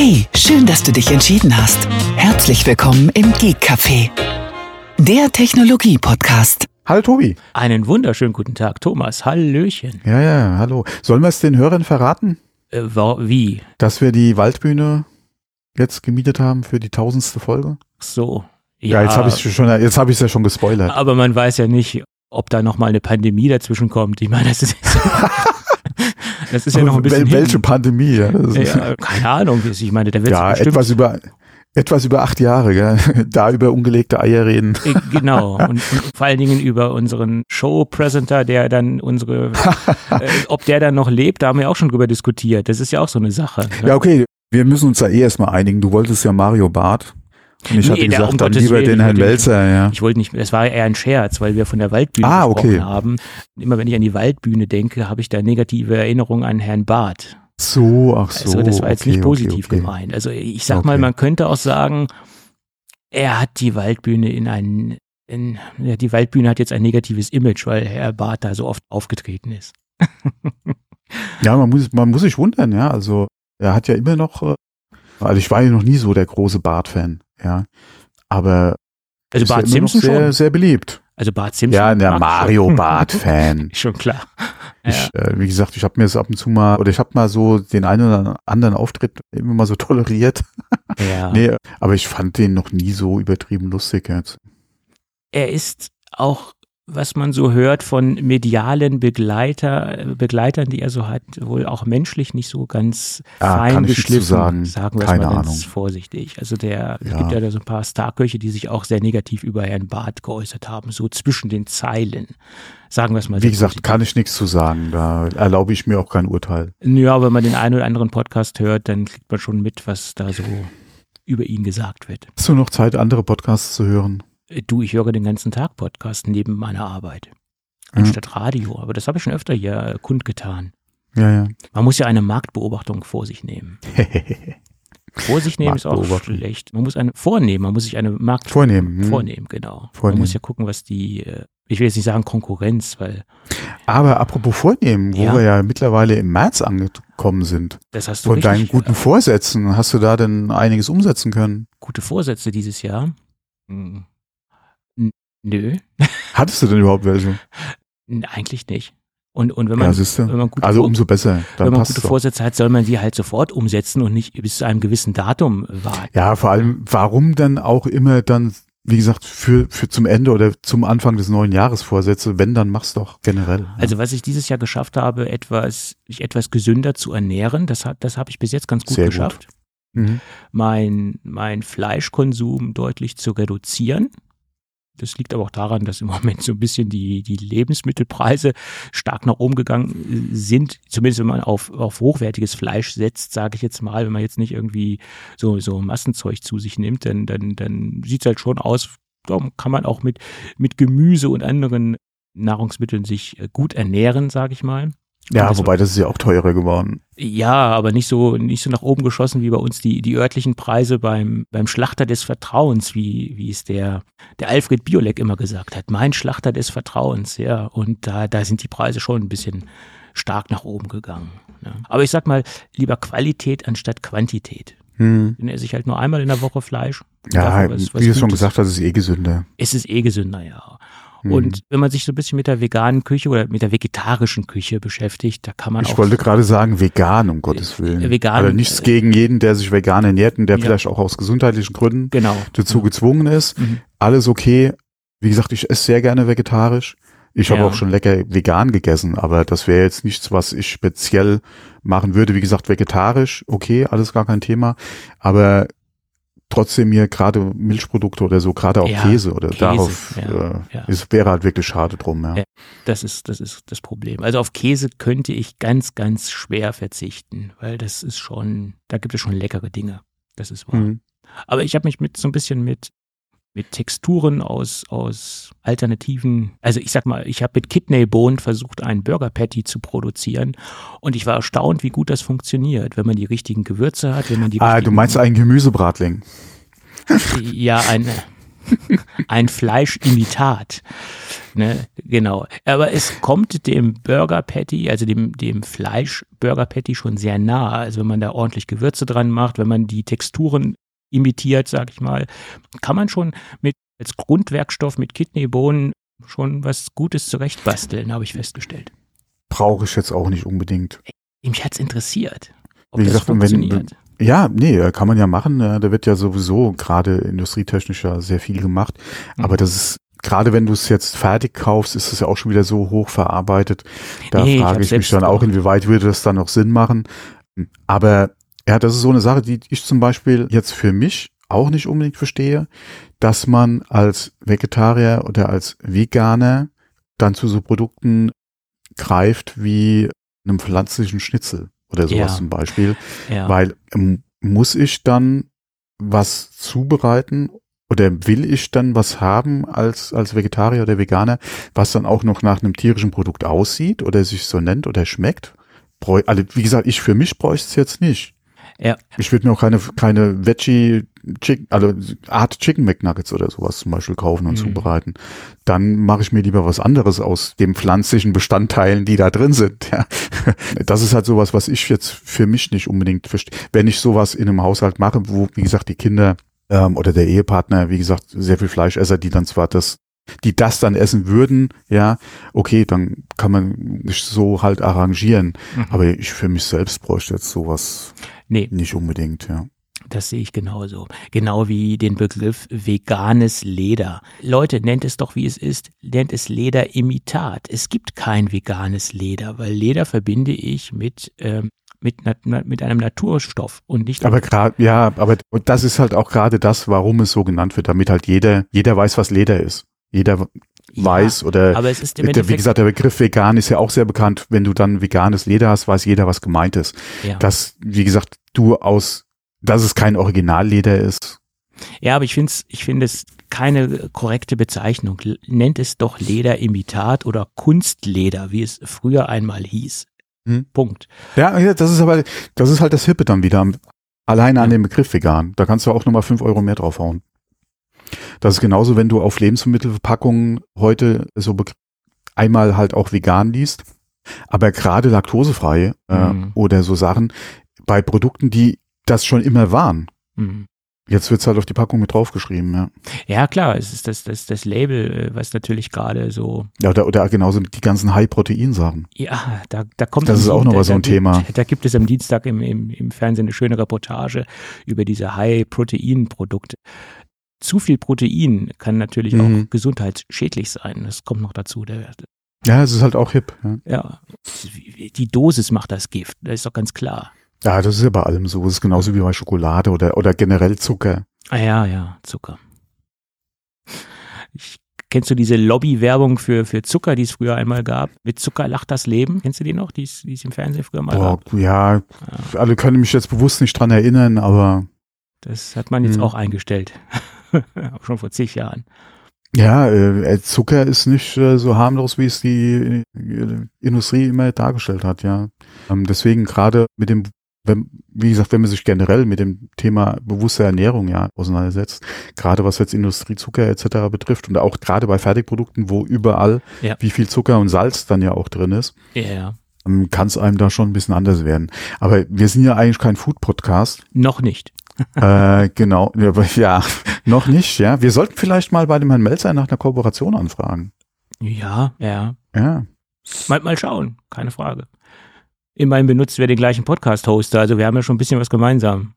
Hey, schön, dass du dich entschieden hast. Herzlich willkommen im Geek Café, der Technologie-Podcast. Hallo Tobi. Einen wunderschönen guten Tag, Thomas. Hallöchen. Ja, ja, hallo. Sollen wir es den Hörern verraten, Äh, wie? dass wir die Waldbühne jetzt gemietet haben für die tausendste Folge? Ach So. Ja, jetzt habe ich schon, jetzt habe ich es ja schon gespoilert. Aber man weiß ja nicht, ob da noch mal eine Pandemie dazwischen kommt. Ich meine, das ist, das ist ja noch ein bisschen. Wel- Welche hin. Pandemie? Ja, ja, keine Ahnung. Ich meine, da wird ja etwas über etwas über acht Jahre, gell? da über ungelegte Eier reden. Äh, Genau. Und, und vor allen Dingen über unseren Show-Presenter, der dann unsere, äh, ob der dann noch lebt, da haben wir auch schon drüber diskutiert. Das ist ja auch so eine Sache. Ne? Ja, okay, wir müssen uns da eh erstmal einigen. Du wolltest ja Mario Barth. Und ich Nee, hatte gesagt, um dann lieber den Herrn Welzer, ja. Ich wollte nicht, es war eher ein Scherz, weil wir von der Waldbühne Ah, gesprochen okay. haben. Immer wenn ich an die Waldbühne denke, habe ich da negative Erinnerungen an Herrn Barth. So, ach so. Also das war jetzt okay, nicht positiv okay, gemeint. Also ich sag mal, man könnte auch sagen, er hat die Waldbühne in ein, in, ja, die Waldbühne hat jetzt ein negatives Image, weil Herr Barth da so oft aufgetreten ist. Ja, man muss, man muss sich wundern, ja. Also er hat ja immer noch, äh, also ich war ja noch nie so der große Bart-Fan, ja. Aber Also ist ja Bart noch Simpson sehr, schon. sehr beliebt. Also Bart Simpson. Ja, der Mario schon. Bart-Fan. Schon klar. Ja. Ich, äh, wie gesagt, ich habe mir das ab und zu mal, oder ich habe mal so den einen oder anderen Auftritt immer mal so toleriert. ja. Nee, aber ich fand den noch nie so übertrieben lustig jetzt. er ist auch, was man so hört von medialen Begleiter, Begleitern, die er so hat, wohl auch menschlich nicht so ganz Ah, fein geschliffen, sagen. sagen wir es Keine mal ganz Ahnung. vorsichtig. Also der, es Ja. gibt ja da so ein paar Starköche, die sich auch sehr negativ über Herrn Barth geäußert haben, so zwischen den Zeilen. Sagen wir es mal Wie gesagt, positiv. kann ich nichts zu sagen. Da erlaube ich mir auch kein Urteil. Ja, wenn man den einen oder anderen Podcast hört, dann kriegt man schon mit, was da so über ihn gesagt wird. Hast du noch Zeit, andere Podcasts zu hören? Du, ich höre den ganzen Tag Podcast neben meiner Arbeit. Ja. Anstatt Radio. Aber das habe ich schon öfter hier äh, kundgetan. Ja, ja. Man muss ja eine Marktbeobachtung vor sich nehmen. Vor sich nehmen ist auch schlecht. Man muss eine vornehmen, man muss sich eine Markt Vornehmen. hm. vornehmen, genau. Man Vornehmen. muss ja gucken, was die, äh, ich will jetzt nicht sagen Konkurrenz, weil Aber apropos Vornehmen, wo Ja. wir ja mittlerweile im März angekommen sind, das hast du von deinen guten Vorsätzen, hast du da denn einiges umsetzen können? gute Vorsätze dieses Jahr. Hm. Nö, Hattest du denn überhaupt welche? Eigentlich nicht. Und, und wenn man, Ja, wenn man gute Also umso besser. Wenn man gute. Vorsätze hat, soll man die halt sofort umsetzen und nicht bis zu einem gewissen Datum warten. Ja, vor allem, warum dann auch immer dann, wie gesagt, für, für zum Ende oder zum Anfang des neuen Jahres Vorsätze, wenn, dann mach's doch generell. Also was ich dieses Jahr geschafft habe, etwas, mich etwas gesünder zu ernähren, das hat, das habe ich bis jetzt ganz gut Sehr gut. geschafft. Mhm. Mein, mein Fleischkonsum deutlich zu reduzieren. Das liegt aber auch daran, dass im Moment so ein bisschen die, die Lebensmittelpreise stark nach oben gegangen sind. Zumindest wenn man auf, auf hochwertiges Fleisch setzt, sage ich jetzt mal, wenn man jetzt nicht irgendwie so, so Massenzeug zu sich nimmt, dann, dann, dann sieht es halt schon aus, da kann man auch mit, mit Gemüse und anderen Nahrungsmitteln sich äh, gut ernähren, sage ich mal. Ja, Also- wobei das ist ja auch teurer geworden. Ja, aber nicht so, nicht so nach oben geschossen wie bei uns die, die örtlichen Preise beim, beim Schlachter des Vertrauens, wie, wie es der, der Alfred Biolek immer gesagt hat. Mein Schlachter des Vertrauens, ja. Und da, da sind die Preise schon ein bisschen stark nach oben gegangen. Ja. Aber ich sag mal, lieber Qualität anstatt Quantität. Hm. Dann esse ich halt nur einmal in der Woche Fleisch. Ja, was- was wie du schon gesagt hast, ist eh gesünder. Es ist eh gesünder, ja. Hm. Und wenn man sich so ein bisschen mit der veganen Küche oder mit der vegetarischen Küche beschäftigt, da kann man auch. Ich wollte gerade sagen, vegan, um Gottes Willen. Äh, vegan, Aber nichts äh, gegen jeden, der sich vegan ernährt und der Ja. vielleicht auch aus gesundheitlichen Gründen Genau. dazu gezwungen ist. Mhm. Alles okay. Wie gesagt, ich esse sehr gerne vegetarisch. Ich habe Ja. auch schon lecker vegan gegessen, aber das wäre jetzt nichts, was ich speziell machen würde. Wie gesagt, vegetarisch, okay, alles gar kein Thema. Aber trotzdem mir gerade Milchprodukte oder so, gerade auch Ja, Käse oder Käse, darauf, ja, äh, ja. es wäre halt wirklich schade drum, ja. Ja. Das ist, das ist das Problem. Also auf Käse könnte ich ganz, ganz schwer verzichten, weil das ist schon, da gibt es schon leckere Dinge. Das ist wahr. Mhm. Aber ich habe mich mit so ein bisschen mit, mit Texturen aus, aus alternativen, also ich sag mal, ich habe mit Kidneybohnen versucht, einen Burger Patty zu produzieren und ich war erstaunt, wie gut das funktioniert, wenn man die richtigen Gewürze hat, wenn man die Ah, du meinst einen Gemüsebratling. Ja, ein, ein Fleischimitat. Ne, genau. Aber es kommt dem Burger Patty, also dem, dem Fleisch Burger Patty schon sehr nah. Also wenn man da ordentlich Gewürze dran macht, wenn man die Texturen imitiert, sag ich mal, kann man schon mit als Grundwerkstoff mit Kidneybohnen schon was Gutes zurechtbasteln, habe ich festgestellt. Brauche ich jetzt auch nicht unbedingt. Mich hat's interessiert. Wie gesagt, wenn, ja, nee, kann man ja machen. Da wird ja sowieso gerade industrietechnisch ja sehr viel gemacht. Mhm. Aber das ist, gerade wenn du es jetzt fertig kaufst, ist es ja auch schon wieder so hoch verarbeitet. Da nee, frage ich, ich mich dann auch, inwieweit würde das dann noch Sinn machen. Aber ja, das ist so eine Sache, die ich zum Beispiel jetzt für mich auch nicht unbedingt verstehe, dass man als Vegetarier oder als Veganer dann zu so Produkten greift wie einem pflanzlichen Schnitzel oder sowas ja. zum Beispiel. Ja. Weil ähm, muss ich dann was zubereiten oder will ich dann was haben als, als Vegetarier oder Veganer, was dann auch noch nach einem tierischen Produkt aussieht oder sich so nennt oder schmeckt? Also, wie gesagt, ich für mich bräuchte es jetzt nicht. Ja. Ich würde mir auch keine, keine Veggie Chicken, also Art Chicken McNuggets oder sowas zum Beispiel kaufen und mhm. zubereiten. Dann mache ich mir lieber was anderes aus den pflanzlichen Bestandteilen, die da drin sind. Ja. Das ist halt sowas, was ich jetzt für mich nicht unbedingt verstehe. Wenn ich sowas in einem Haushalt mache, wo, wie gesagt, die Kinder ähm, oder der Ehepartner, wie gesagt, sehr viel Fleischesser, die dann zwar das die das dann essen würden, ja, okay, dann kann man sich so halt arrangieren. Mhm. Aber ich für mich selbst bräuchte jetzt sowas nee. nicht unbedingt, ja. Das sehe ich genauso. Genau wie den Begriff veganes Leder. Leute, nennt es doch wie es ist. Nennt es Lederimitat. Es gibt kein veganes Leder, weil Leder verbinde ich mit ähm, mit, mit einem Naturstoff und nicht. Aber gerade, ja, aber das ist halt auch gerade das, warum es so genannt wird, damit halt jeder, jeder weiß, was Leder ist. Jeder ja, weiß oder aber es ist der, wie gesagt, der Begriff vegan ist ja auch sehr bekannt. Wenn du dann veganes Leder hast, weiß jeder, was gemeint ist. Ja. Dass, wie gesagt, du aus dass es kein Originalleder ist. Ja, aber ich finde es ich finde es keine korrekte Bezeichnung. Nennt es doch Lederimitat oder Kunstleder, wie es früher einmal hieß. Hm. Punkt. Ja, das ist aber, das ist halt das Hippe dann wieder. Alleine an dem Begriff vegan. Da kannst du auch nochmal fünf Euro mehr draufhauen. Das ist genauso, wenn du auf Lebensmittelverpackungen heute so einmal halt auch vegan liest, aber gerade laktosefrei äh, mhm. oder so Sachen bei Produkten, die das schon immer waren. Mhm. Jetzt wird's halt auf die Packung mit draufgeschrieben, ja. Ja, klar, es ist das, das, das Label, äh, was natürlich gerade so. Ja, oder, oder genauso die ganzen High-Protein-Sachen. Ja, da, da kommt Das ist auch noch mal so ein da, Thema. Da gibt es am Dienstag im, im, im Fernsehen eine schöne Reportage über diese High-Protein-Produkte. Zu viel Protein kann natürlich mhm. auch gesundheitsschädlich sein. Das kommt noch dazu. Der, ja, es ist halt auch hip. Ja. ja, die Dosis macht das Gift, das ist doch ganz klar. Ja, das ist ja bei allem so. Das ist genauso wie bei Schokolade oder, oder generell Zucker. Ah ja, ja, Zucker. Ich, kennst du diese Lobby-Werbung für, für Zucker, die es früher einmal gab? Mit Zucker lacht das Leben. Kennst du die noch, die es, im Fernsehen früher mal Boah, gab? Ja, ja, alle können mich jetzt bewusst nicht dran erinnern, aber. Das hat man jetzt hm. auch eingestellt. Schon vor zig Jahren. Ja, äh, Zucker ist nicht äh, so harmlos, wie es die äh, Industrie immer dargestellt hat, ja. Ähm, deswegen gerade mit dem wenn, wie gesagt, wenn man sich generell mit dem Thema bewusste Ernährung ja auseinandersetzt, gerade was jetzt Industrie, Zucker etc. betrifft und auch gerade bei Fertigprodukten, wo überall ja. wie viel Zucker und Salz dann ja auch drin ist, ja. Ähm, kann es einem da schon ein bisschen anders werden. Aber wir sind ja eigentlich kein Food-Podcast. Noch nicht. äh, genau, ja, noch nicht, ja. Wir sollten vielleicht mal bei dem Herrn Melzer nach einer Kooperation anfragen. Ja, ja. Ja. Mal, mal schauen, keine Frage immerhin benutzen wir den gleichen Podcast-Hoster, also wir haben ja schon ein bisschen was gemeinsam.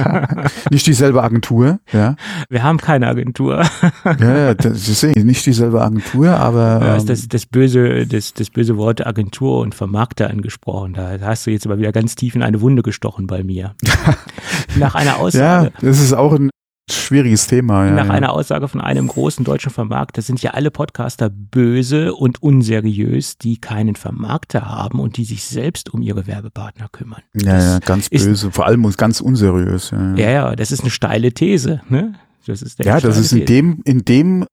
nicht dieselbe Agentur, ja? Wir haben keine Agentur. ja, das ist nicht dieselbe Agentur, aber. Du hast das, ähm, das, böse, das, das böse Wort Agentur und Vermarkter angesprochen. Da hast du jetzt aber wieder ganz tief in eine Wunde gestochen bei mir. Nach einer Aussage. Ja, das ist auch ein Schwieriges Thema. Ja, Nach ja. einer Aussage von einem großen deutschen Vermarkter sind ja alle Podcaster böse und unseriös, die keinen Vermarkter haben und die sich selbst um ihre Werbepartner kümmern. Ja, das ja ganz böse, vor allem ganz unseriös. Ja, ja, ja, das ist eine steile These. Ne? Das ist ja, das ist in These. dem, in dem,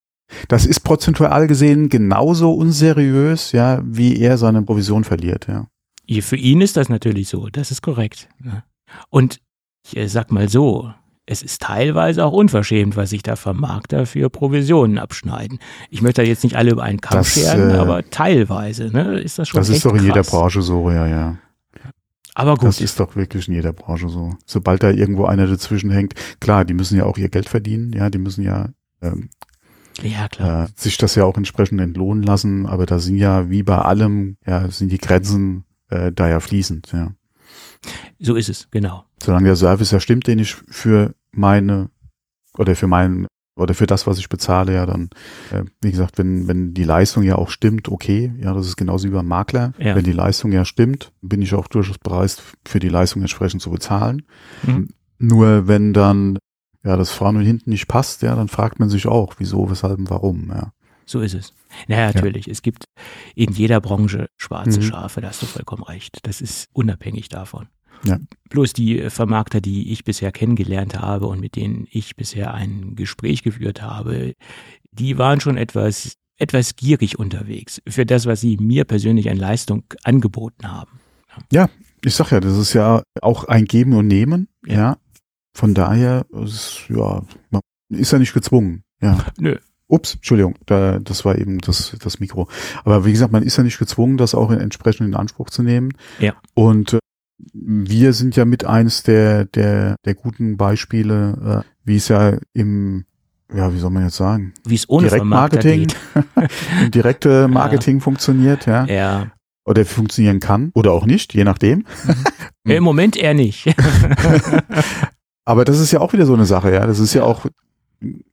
das ist prozentual gesehen genauso unseriös, ja, wie er seine Provision verliert. Ja. Für ihn ist das natürlich so, das ist korrekt. Und ich äh, sag mal so, es ist teilweise auch unverschämt, was sich da Vermarkter für Provisionen abschneiden. Ich möchte da jetzt nicht alle über einen Kamm Das, scheren, äh, aber teilweise ne, ist das schon Das ist doch in krass. jeder Branche so, ja, ja. Aber gut, Das ist doch wirklich in jeder Branche so. Sobald da irgendwo einer dazwischen hängt, klar, die müssen ja auch ihr Geld verdienen, ja, die müssen ja ähm, ja klar. äh, sich das ja auch entsprechend entlohnen lassen, aber da sind ja wie bei allem, ja, sind die Grenzen äh, da ja fließend, ja. So ist es, genau. Solange der Service ja stimmt, den ich für meine oder für meinen oder für das, was ich bezahle, ja, dann, äh, wie gesagt, wenn, wenn die Leistung ja auch stimmt, okay, ja, das ist genauso wie beim Makler. Ja. Wenn die Leistung ja stimmt, bin ich auch durchaus bereit, für die Leistung entsprechend zu bezahlen. Mhm. Nur wenn dann ja das vorne und hinten nicht passt, ja, dann fragt man sich auch, wieso, weshalb und warum, ja. So ist es. Naja, natürlich. Es gibt in jeder Branche schwarze Mhm. Schafe, da hast du vollkommen recht. Das ist unabhängig davon. Ja. Bloß die Vermarkter, die ich bisher kennengelernt habe und mit denen ich bisher ein Gespräch geführt habe, die waren schon etwas, etwas gierig unterwegs für das, was sie mir persönlich an Leistung angeboten haben. Ich sag ja, das ist ja auch ein Geben und Nehmen, Ja. ja. Von daher, ist, ja, man ist ja nicht gezwungen, ja. Nö. Ups, Entschuldigung, da, das war eben das, das Mikro. Aber wie gesagt, man ist ja nicht gezwungen, das auch in, entsprechend in Anspruch zu nehmen. Ja. Und äh, wir sind ja mit eins der, der, der guten Beispiele, äh, wie es ja im, ja, wie soll man jetzt sagen, Wie es ohne Direktmarketing, direkte Marketing funktioniert, ja. Ja. Oder funktionieren kann oder auch nicht, je nachdem. Im Moment eher nicht. Aber das ist ja auch wieder so eine Sache, ja. Das ist ja auch,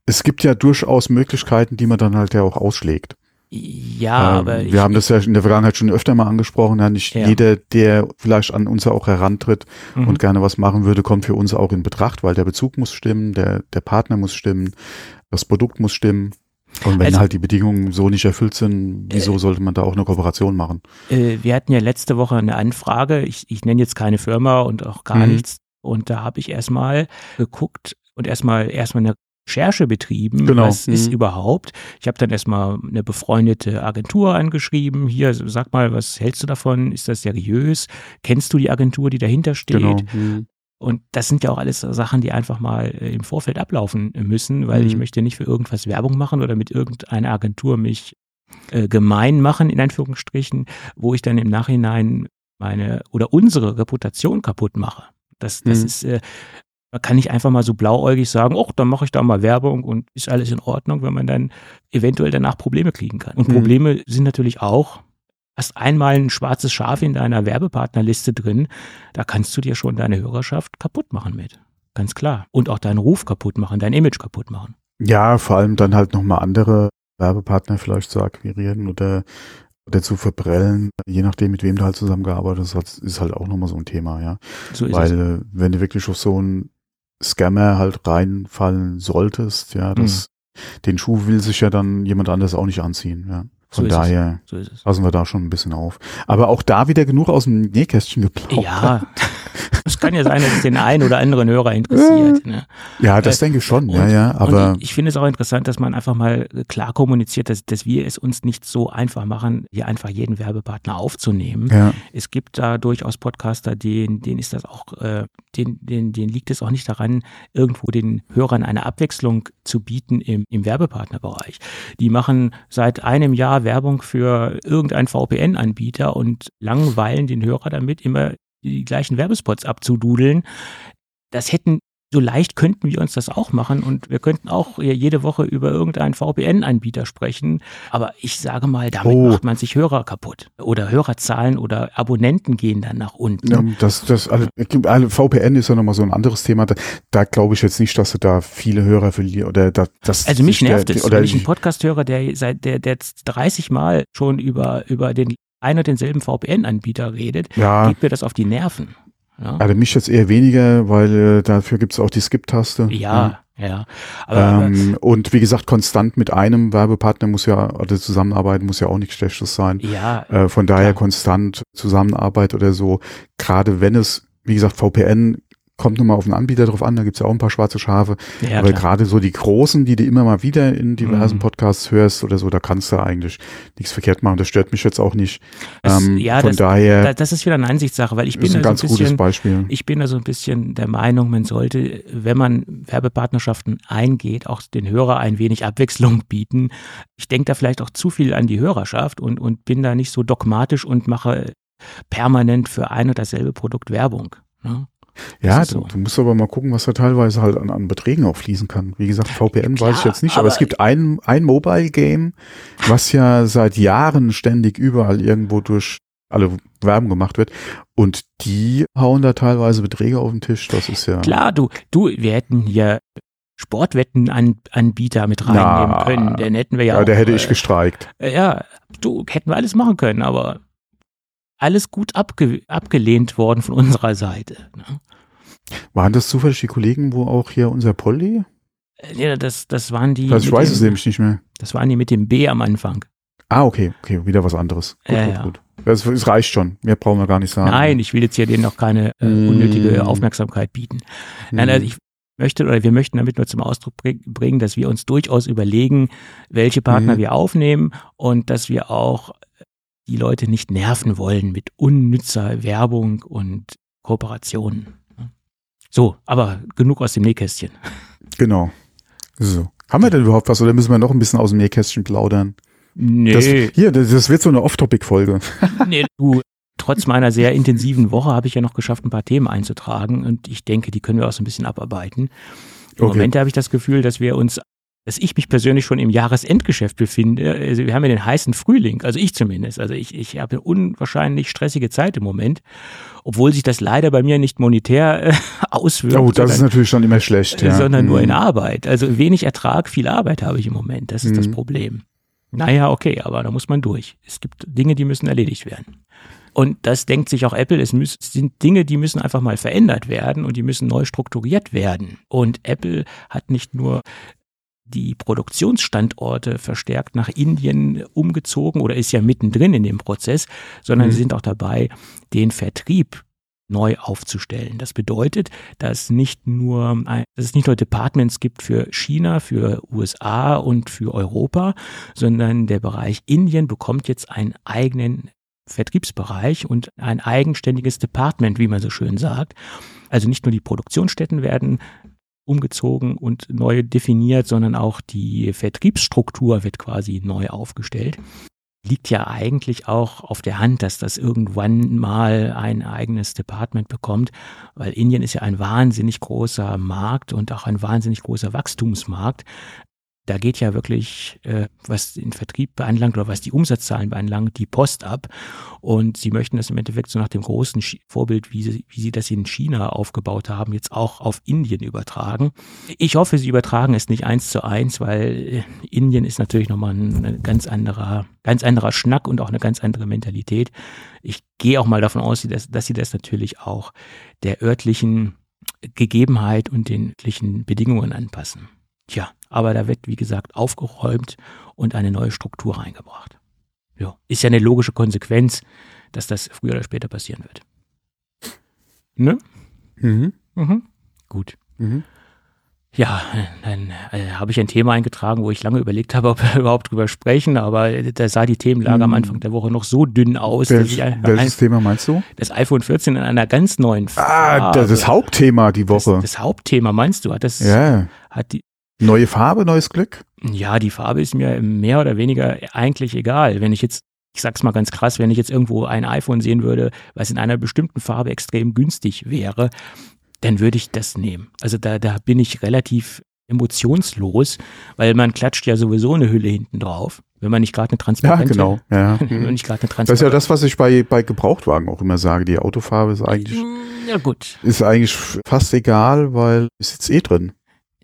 es gibt ja durchaus Möglichkeiten, die man dann halt ja auch ausschlägt. Ja, Ähm, aber wir haben das ja in der Vergangenheit schon öfter mal angesprochen. Ja, nicht Ja. jeder, der vielleicht an uns auch herantritt Mhm. und gerne was machen würde, kommt für uns auch in Betracht, weil der Bezug muss stimmen, der, der Partner muss stimmen, das Produkt muss stimmen. Und wenn Also- halt die Bedingungen so nicht erfüllt sind, wieso sollte man da auch eine Kooperation machen? Äh, wir hatten ja letzte Woche eine Anfrage. Ich, ich nenne jetzt keine Firma und auch gar Mhm. nichts. Und da habe ich erstmal geguckt und erstmal erstmal eine Recherche betrieben. Genau. Was ist Mhm. überhaupt? Ich habe dann erstmal eine befreundete Agentur angeschrieben. Hier, sag mal, was hältst du davon? Ist das seriös? Kennst du die Agentur, die dahinter steht? Genau. Mhm. Und das sind ja auch alles Sachen, die einfach mal äh, im Vorfeld ablaufen müssen, weil Mhm. ich möchte nicht für irgendwas Werbung machen oder mit irgendeiner Agentur mich äh, gemein machen, in Anführungsstrichen, wo ich dann im Nachhinein meine oder unsere Reputation kaputt mache. Das, das Mhm. ist, äh, man kann nicht einfach mal so blauäugig sagen, oh, dann mache ich da mal Werbung und ist alles in Ordnung, wenn man dann eventuell danach Probleme kriegen kann. Und Mhm. Probleme sind natürlich auch, hast einmal ein schwarzes Schaf in deiner Werbepartnerliste drin, da kannst du dir schon deine Hörerschaft kaputt machen mit. Ganz klar. Und auch deinen Ruf kaputt machen, dein Image kaputt machen. Ja, vor allem dann halt nochmal andere Werbepartner vielleicht zu akquirieren oder, oder zu verbrellen, je nachdem, mit wem du halt zusammengearbeitet hast, ist halt auch nochmal so ein Thema, ja. So ist Weil es. äh, wenn du wirklich auf so einen Scammer halt reinfallen solltest, ja, das, den Schuh will sich ja dann jemand anders auch nicht anziehen, ja. So Von es. daher So passen wir da schon ein bisschen auf. Aber auch da wieder genug aus dem Nähkästchen geplaudert. Ja, es kann ja sein, dass es den einen oder anderen Hörer interessiert. Ne? Ja, das Äh, denke ich schon, ja, Und- ja, aber und ich, ich finde es auch interessant, dass man einfach mal klar kommuniziert, dass, dass wir es uns nicht so einfach machen, hier einfach jeden Werbepartner aufzunehmen. ja, Es gibt da durchaus Podcaster, denen, denen ist das auch, äh, denen, denen, denen liegt es auch nicht daran, irgendwo den Hörern eine Abwechslung zu bieten im, im Werbepartnerbereich. Die machen seit einem Jahr Werbung für irgendeinen VPN-Anbieter und langweilen den Hörer damit, immer die gleichen Werbespots abzududeln. Das hätten so leicht könnten wir uns das auch machen und wir könnten auch jede Woche über irgendeinen VPN-Anbieter sprechen. Aber ich sage mal, damit Oh. macht man sich Hörer kaputt. Oder Hörerzahlen oder Abonnenten gehen dann nach unten. Ja, das, das, alle, alle VPN ist ja nochmal so ein anderes Thema. Da, da glaube ich jetzt nicht, dass du da viele Hörer verlierst oder da, das. Also mich sich der- nervt es, Oder wenn ich einen ich, Podcast höre, der seit der, der 30 Mal schon über, über den ein und denselben VPN-Anbieter redet, ja, geht mir das auf die Nerven. Ja, also mich jetzt eher weniger, weil äh, dafür gibt's auch die Skip-Taste. ja. ja. Aber, aber Ähm, und wie gesagt, konstant mit einem Werbepartner muss ja, oder zusammenarbeiten muss ja auch nichts Schlechtes sein. ja, Äh, von daher Klar. konstant Zusammenarbeit oder so, gerade wenn es, wie gesagt, VPN kommt nochmal auf den Anbieter drauf an, da gibt's ja auch ein paar schwarze Schafe. Ja, Aber gerade so die großen, die du immer mal wieder in diversen Mhm. Podcasts hörst oder so, da kannst du eigentlich nichts verkehrt machen. Das stört mich jetzt auch nicht. Das- ähm, ja, von das- daher Da- Das ist wieder eine Ansichtssache, weil ich bin ein da ganz so ein gutes bisschen, Beispiel. ich bin da so ein bisschen der Meinung, man sollte, wenn man Werbepartnerschaften eingeht, auch den Hörer ein wenig Abwechslung bieten. Ich denke da vielleicht auch zu viel an die Hörerschaft und, und bin da nicht so dogmatisch und mache permanent für ein und dasselbe Produkt Werbung. Ne? Ja, so. du musst aber mal gucken, was da teilweise halt an, an Beträgen auch fließen kann. Wie gesagt, VPN Klar, weiß ich jetzt nicht, aber, aber- es gibt ein, ein Mobile-Game, was ja seit Jahren ständig überall irgendwo durch alle Werbung gemacht wird. Und die hauen da teilweise Beträge auf den Tisch. Das ist ja. Klar, du, du, wir hätten hier Sportwettenanbieter mit reinnehmen Na, können. Den hätten wir ja, Ja, auch, da hätte ich äh, gestreikt. Ja, du, hätten wir alles machen können, aber alles gut abge abgelehnt worden von unserer Seite. Ne? Waren das zufällig die Kollegen, wo auch hier unser Polly? Äh, Ja, das, das waren die. Also ich weiß dem, es nämlich nicht mehr. Das waren die mit dem B am Anfang. Ah, okay, okay, wieder was anderes. Gut, Ja, gut, ja. gut. Das, es reicht schon. Mehr brauchen wir gar nicht sagen. Nein, ich will jetzt hier denen noch keine äh, Mm. unnötige Aufmerksamkeit bieten. Nein, Hm. also ich möchte oder wir möchten damit nur zum Ausdruck bring- bringen, dass wir uns durchaus überlegen, welche Partner Mhm. wir aufnehmen und dass wir auch die Leute nicht nerven wollen mit unnützer Werbung und Kooperationen. So, aber genug aus dem Nähkästchen. Genau. So. Haben wir denn überhaupt was oder müssen wir noch ein bisschen aus dem Nähkästchen plaudern? Nee, Das, hier, das, das wird so eine Off-Topic-Folge. nee, du, trotz meiner sehr intensiven Woche habe ich ja noch geschafft, ein paar Themen einzutragen und ich denke, die können wir auch so ein bisschen abarbeiten. Im Okay. Moment habe ich das Gefühl, dass wir uns, dass ich mich persönlich schon im Jahresendgeschäft befinde. Also wir haben ja den heißen Frühling, also ich zumindest. Also ich, ich habe eine unwahrscheinlich stressige Zeit im Moment, obwohl sich das leider bei mir nicht monetär äh, auswirkt. Oh, das ist sondern- natürlich schon immer schlecht. Ja. sondern nur in Hm. Arbeit. Also wenig Ertrag, viel Arbeit habe ich im Moment. Das ist das Mhm. Problem. Naja, okay, aber da muss man durch. Es gibt Dinge, die müssen erledigt werden. Und das denkt sich auch Apple, es müß, es sind Dinge, die müssen einfach mal verändert werden und die müssen neu strukturiert werden. Und Apple hat nicht nur die Produktionsstandorte verstärkt nach Indien umgezogen oder ist ja mittendrin in dem Prozess, sondern Mhm. sie sind auch dabei, den Vertrieb neu aufzustellen. Das bedeutet, dass nicht nur dass es nicht nur Departments gibt für China, für USA und für Europa, sondern der Bereich Indien bekommt jetzt einen eigenen Vertriebsbereich und ein eigenständiges Department, wie man so schön sagt. Also nicht nur die Produktionsstätten werden umgezogen und neu definiert, sondern auch die Vertriebsstruktur wird quasi neu aufgestellt. Liegt ja eigentlich auch auf der Hand, dass das irgendwann mal ein eigenes Department bekommt, weil Indien ist ja ein wahnsinnig großer Markt und auch ein wahnsinnig großer Wachstumsmarkt. Da geht ja wirklich, äh, was den Vertrieb beanlangt oder was die Umsatzzahlen beanlangt, die Post ab. Und sie möchten das im Endeffekt so nach dem großen Vorbild, wie sie, wie sie das in China aufgebaut haben, jetzt auch auf Indien übertragen. Ich hoffe, sie übertragen es nicht eins zu eins, weil äh, Indien ist natürlich nochmal ein, ein ganz anderer, ganz anderer Schnack und auch eine ganz andere Mentalität. Ich gehe auch mal davon aus, dass, dass sie das natürlich auch der örtlichen Gegebenheit und den örtlichen Bedingungen anpassen. Tja, aber da wird, wie gesagt, aufgeräumt und eine neue Struktur reingebracht. Ja, ist ja eine logische Konsequenz, dass das früher oder später passieren wird. Ne? Mhm. Mhm. Gut. Mhm. Ja, dann äh, habe ich ein Thema eingetragen, wo ich lange überlegt habe, ob wir überhaupt drüber sprechen, aber äh, da sah die Themenlage am Hm. Anfang der Woche noch so dünn aus, Wel dass ich welches ein, Thema meinst du? das iPhone 14 in einer ganz neuen Ah, Farbe. das, das Hauptthema die das, Woche. das Hauptthema meinst du? Hat das ja. hat die Neue Farbe, neues Glück? Ja, die Farbe ist mir mehr oder weniger eigentlich egal. Wenn ich jetzt, ich sag's mal ganz krass, wenn ich jetzt irgendwo ein iPhone sehen würde, was in einer bestimmten Farbe extrem günstig wäre, dann würde ich das nehmen. Also da, da bin ich relativ emotionslos, weil man klatscht ja sowieso eine Hülle hinten drauf, wenn man nicht gerade eine Ja, transparente, genau. Ja. wenn nicht gerade eine Das ist ja transparente, das, was ich bei, bei Gebrauchtwagen auch immer sage. Die Autofarbe ist eigentlich, ja gut. ist eigentlich fast egal, weil ist jetzt eh drin.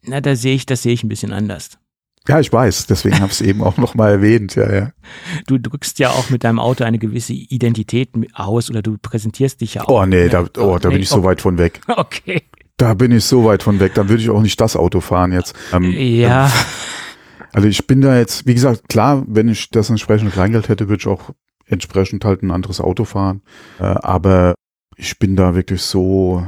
Na, da sehe ich, das sehe ich ein bisschen anders. Ja, ich weiß. Deswegen habe ich es eben auch nochmal erwähnt. Ja, ja. Du drückst ja auch mit deinem Auto eine gewisse Identität aus oder du präsentierst dich ja auch. Oh nee, da, oh, da bin nee, ich so weit von weg. Okay. Da bin ich so weit von weg. Dann würde ich auch nicht das Auto fahren jetzt. Ähm, Ja, Also ich bin da jetzt, wie gesagt, klar, wenn ich das entsprechende Kleingeld hätte, würde ich auch entsprechend halt ein anderes Auto fahren. Äh, aber ich bin da wirklich so,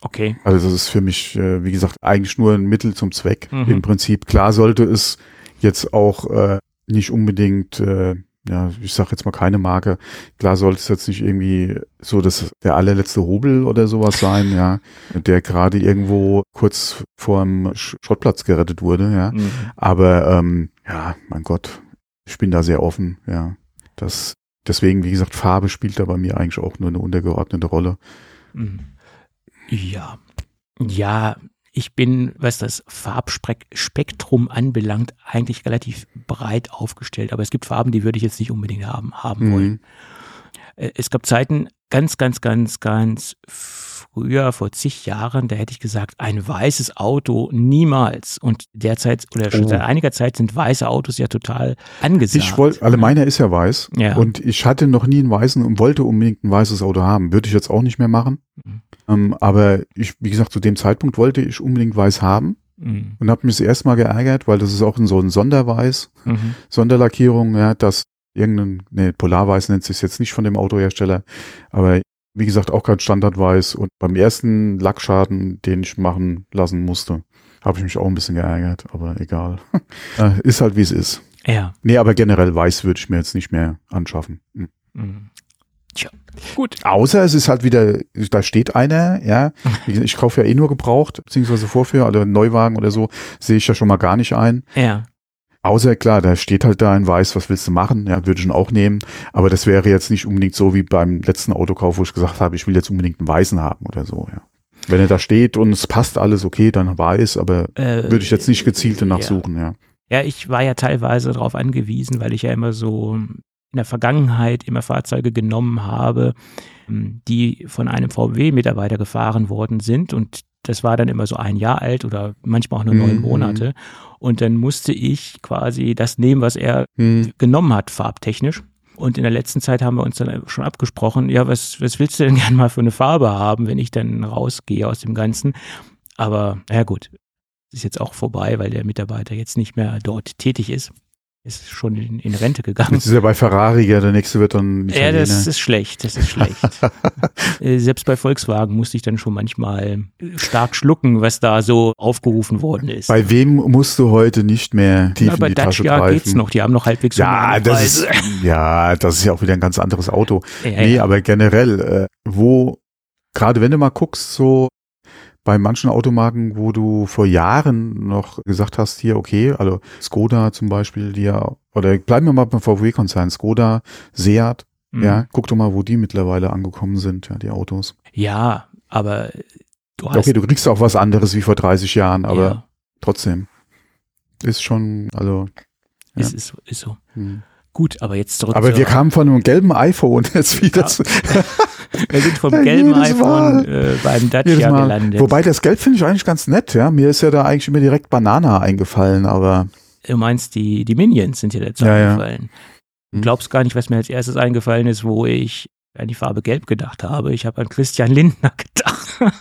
Okay. Also das ist für mich, äh, wie gesagt, eigentlich nur ein Mittel zum Zweck. Mhm. Im Prinzip, klar sollte es jetzt auch äh, nicht unbedingt, äh, ja, ich sag jetzt mal keine Marke, klar sollte es jetzt nicht irgendwie so das der allerletzte Hobel oder sowas sein, ja, der gerade irgendwo kurz vorm Sch- Schrottplatz gerettet wurde, ja. Mhm. Aber ähm, ja, mein Gott, ich bin da sehr offen, ja. Das deswegen, wie gesagt, Farbe spielt da bei mir eigentlich auch nur eine untergeordnete Rolle. Mhm. Ja. Ja, ich bin, was das Farbspektrum anbelangt, eigentlich relativ breit aufgestellt. Aber es gibt Farben, die würde ich jetzt nicht unbedingt haben, haben wollen. Mhm. Äh, Es gab Zeiten, ganz, ganz, ganz, ganz früher, vor zig Jahren, da hätte ich gesagt, ein weißes Auto niemals. Und derzeit oder schon Oh. seit einiger Zeit sind weiße Autos ja total angesagt. Ich wollte, alle meiner ist ja weiß. Ja. Und ich hatte noch nie einen weißen und wollte unbedingt ein weißes Auto haben. Würde ich jetzt auch nicht mehr machen. Mhm. Ähm, aber ich, wie gesagt, zu dem Zeitpunkt wollte ich unbedingt weiß haben Mhm. und habe mich das erste Mal geärgert, weil das ist auch so ein Sonderweiß, Mhm. Sonderlackierung, ja, das irgendein, nee, Polarweiß nennt sich jetzt nicht von dem Autohersteller, aber wie gesagt, auch kein Standardweiß. Und beim ersten Lackschaden, den ich machen lassen musste, habe ich mich auch ein bisschen geärgert, aber egal. Äh, ist halt wie es ist. Ja. Nee, aber generell weiß würde ich mir jetzt nicht mehr anschaffen. Hm. Mhm. Tja. Gut. Außer es ist halt wieder, da steht einer, ja. Gesagt, Ich kaufe ja eh nur gebraucht, beziehungsweise Vorführ, oder Neuwagen oder so, sehe ich ja schon mal gar nicht ein. Ja. Außer klar, da steht halt da ein Weiß, was willst du machen? Ja, würde ich ihn auch nehmen. Aber das wäre jetzt nicht unbedingt so wie beim letzten Autokauf, wo ich gesagt habe, ich will jetzt unbedingt einen Weißen haben oder so, ja. Wenn er da steht und es passt alles okay, dann weiß, aber Äh, würde ich jetzt nicht gezielt danach ja. suchen, ja. Ja, ich war ja teilweise darauf angewiesen, weil ich ja immer so in der Vergangenheit immer Fahrzeuge genommen habe, die von einem VW-Mitarbeiter gefahren worden sind und das war dann immer so ein Jahr alt oder manchmal auch nur neun Mhm. Monate. Und dann musste ich quasi das nehmen, was er Hm. genommen hat, farbtechnisch. Und in der letzten Zeit haben wir uns dann schon abgesprochen, ja, was, was willst du denn gern mal für eine Farbe haben, wenn ich dann rausgehe aus dem Ganzen? Aber, ja gut, ist jetzt auch vorbei, weil der Mitarbeiter jetzt nicht mehr dort tätig ist. Ist schon in, in Rente gegangen. Jetzt ist er bei Ferrari, ja, der nächste wird dann Ja, das ist schlecht, das ist schlecht. Äh, Selbst bei Volkswagen musste ich dann schon manchmal stark schlucken, was da so aufgerufen worden ist. Bei wem musst du heute nicht mehr tief Na, bei in die Tasche Dacia greifen? geht's noch, die haben noch halbwegs Ja, das ist, ja, das ist ja auch wieder ein ganz anderes Auto. Ja, nee, ja. aber generell, äh, wo, gerade wenn du mal guckst, so bei manchen Automarken, wo du vor Jahren noch gesagt hast, hier, okay, also Skoda zum Beispiel, die ja, oder bleiben wir mal beim VW-Konzern, Skoda, Seat, Mhm. ja, guck doch mal, wo die mittlerweile angekommen sind, ja, die Autos. Ja, aber du hast Okay, du kriegst auch was anderes wie vor 30 Jahren, aber ja, trotzdem. Ist schon, also. Ja. ist, ist, ist so. hm. Gut, aber jetzt zurück Aber wir kamen von einem gelben iPhone jetzt wieder Ja. zu, wir sind vom Ja, gelben iPhone äh, beim Dacia gelandet. Wobei das Gelb finde ich eigentlich ganz nett, ja. Mir ist ja da eigentlich immer direkt Banana eingefallen, aber du meinst, die, die Minions sind dir dazu Ja, ja. eingefallen. Du Hm. glaubst gar nicht, was mir als erstes eingefallen ist, wo ich an die Farbe Gelb gedacht habe. Ich habe an Christian Lindner gedacht.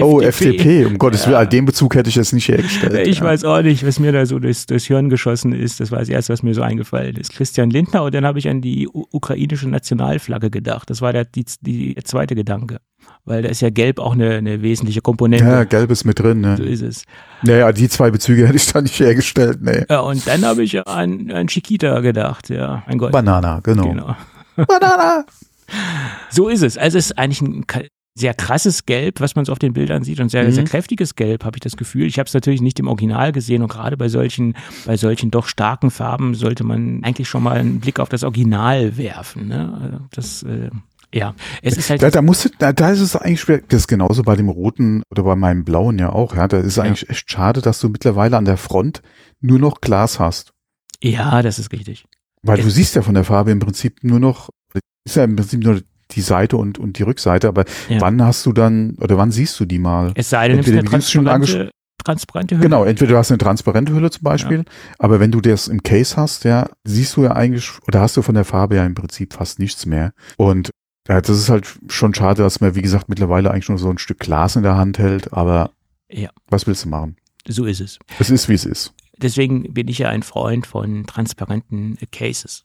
oh, FDP, um Gottes Ja. Willen, den Bezug hätte ich jetzt nicht hergestellt. Ich ja. weiß auch nicht, was mir da so durchs, durchs Hirn geschossen ist. Das war das Erste, was mir so eingefallen ist. Christian Lindner und dann habe ich an die ukrainische Nationalflagge gedacht. Das war der, die, die, zweite Gedanke. Weil da ist ja Gelb auch eine, eine wesentliche Komponente. Ja, Gelb ist mit drin, So ne? ist es. Naja, die zwei Bezüge hätte ich da nicht hergestellt, nee. Ja, und dann habe ich an, an Chiquita gedacht, ja. Ein Gott. Banana, genau. Genau. Banana! So ist es. Also es ist eigentlich ein sehr krasses Gelb, was man so auf den Bildern sieht und sehr, Mhm. sehr kräftiges Gelb, habe ich das Gefühl. Ich habe es natürlich nicht im Original gesehen und gerade bei solchen, bei solchen doch starken Farben sollte man eigentlich schon mal einen Blick auf das Original werfen. Ne? Also Das, äh, ja, es ist halt. Da, da musst du, da, da ist es eigentlich schwer. Das ist genauso bei dem roten oder bei meinem blauen ja auch, ja. Da ist es Ja. eigentlich echt schade, dass du mittlerweile an der Front nur noch Glas hast. ja, das ist richtig. Weil du siehst ja von der Farbe im Prinzip nur noch, ist ja im Prinzip nur die Seite und, und die Rückseite, aber Ja. wann hast du dann, oder wann siehst du die mal? Es sei denn, Entweder, du schon transparente, transparente Hülle. Genau, entweder du hast eine transparente Hülle zum Beispiel, aber wenn du das im Case hast, ja, siehst du ja eigentlich, oder hast du von der Farbe ja im Prinzip fast nichts mehr. Und ja, das ist halt schon schade, dass man, wie gesagt, mittlerweile eigentlich nur so ein Stück Glas in der Hand hält, aber Ja. was willst du machen? So ist es. Es ist, wie es ist. Deswegen bin ich ja ein Freund von transparenten Cases.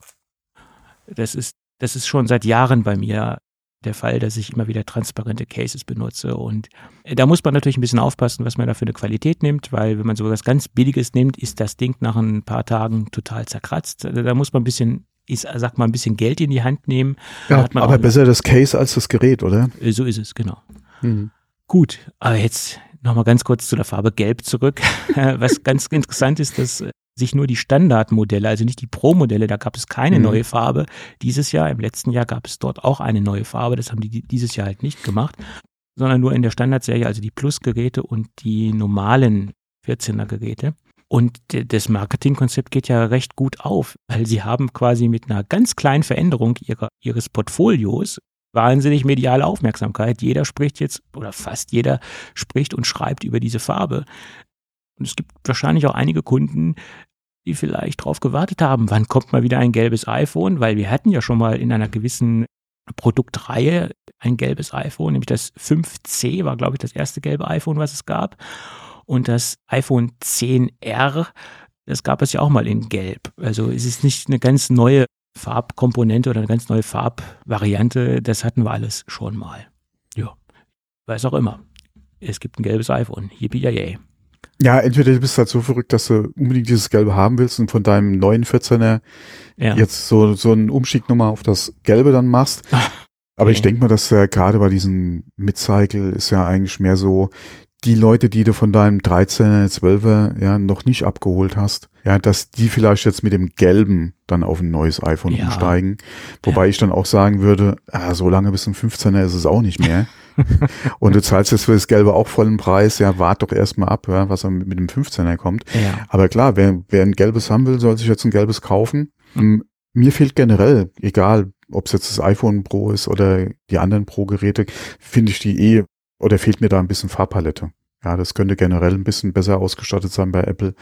Das ist, das ist schon seit Jahren bei mir der Fall, dass ich immer wieder transparente Cases benutze. Und äh, da muss man natürlich ein bisschen aufpassen, was man da für eine Qualität nimmt, weil wenn man so was ganz Billiges nimmt, ist das Ding nach ein paar Tagen total zerkratzt. Also da muss man ein bisschen, ich sag mal, ein bisschen Geld in die Hand nehmen. Ja, aber besser das Case als das Gerät, oder? Äh, so ist es, genau. Mhm. Gut, aber jetzt nochmal ganz kurz zu der Farbe Gelb zurück. Was ganz interessant ist, dass sich nur die Standardmodelle, also nicht die Pro-Modelle, da gab es keine mhm. neue Farbe. Dieses Jahr, im letzten Jahr gab es dort auch eine neue Farbe, das haben die dieses Jahr halt nicht gemacht, sondern nur in der Standardserie, also die Plus-Geräte und die normalen 14er-Geräte. Und das Marketingkonzept geht ja recht gut auf, weil sie haben quasi mit einer ganz kleinen Veränderung ihrer, ihres Portfolios wahnsinnig mediale Aufmerksamkeit. Jeder spricht jetzt, oder fast jeder spricht und schreibt über diese Farbe. Und es gibt wahrscheinlich auch einige Kunden, die vielleicht darauf gewartet haben, wann kommt mal wieder ein gelbes iPhone, weil wir hatten ja schon mal in einer gewissen Produktreihe ein gelbes iPhone, nämlich das 5C war, glaube ich, das erste gelbe iPhone, was es gab. Und das iPhone 10R, das gab es ja auch mal in Gelb. Also es ist nicht eine ganz neue Farbkomponente oder eine ganz neue Farbvariante, das hatten wir alles schon mal. Ja, weiß auch immer. Es gibt ein gelbes iPhone. Yippie yay. Ja, entweder du bist halt so verrückt, dass du unbedingt dieses Gelbe haben willst und von deinem neuen 14er ja. jetzt so, so einen Umstieg nochmal auf das Gelbe dann machst. Ach, Aber okay. ich denke mal, dass ja gerade bei diesem Mid-Cycle ist ja eigentlich mehr so, die Leute, die du von deinem 13er, 12er ja noch nicht abgeholt hast, ja, dass die vielleicht jetzt mit dem gelben dann auf ein neues iPhone ja. umsteigen. Wobei ja. ich dann auch sagen würde, ah, so lange bis zum 15er ist es auch nicht mehr. und du zahlst jetzt für das Gelbe auch vollen Preis, ja, wart doch erstmal ab, ja, was mit dem 15er kommt. Ja. Aber klar, wer, wer ein gelbes haben will, soll sich jetzt ein gelbes kaufen. Mhm. Mir fehlt generell, egal ob es jetzt das iPhone Pro ist oder die anderen Pro-Geräte, finde ich die eh, oder fehlt mir da ein bisschen Farbpalette. Ja, das könnte generell ein bisschen besser ausgestattet sein bei Apple,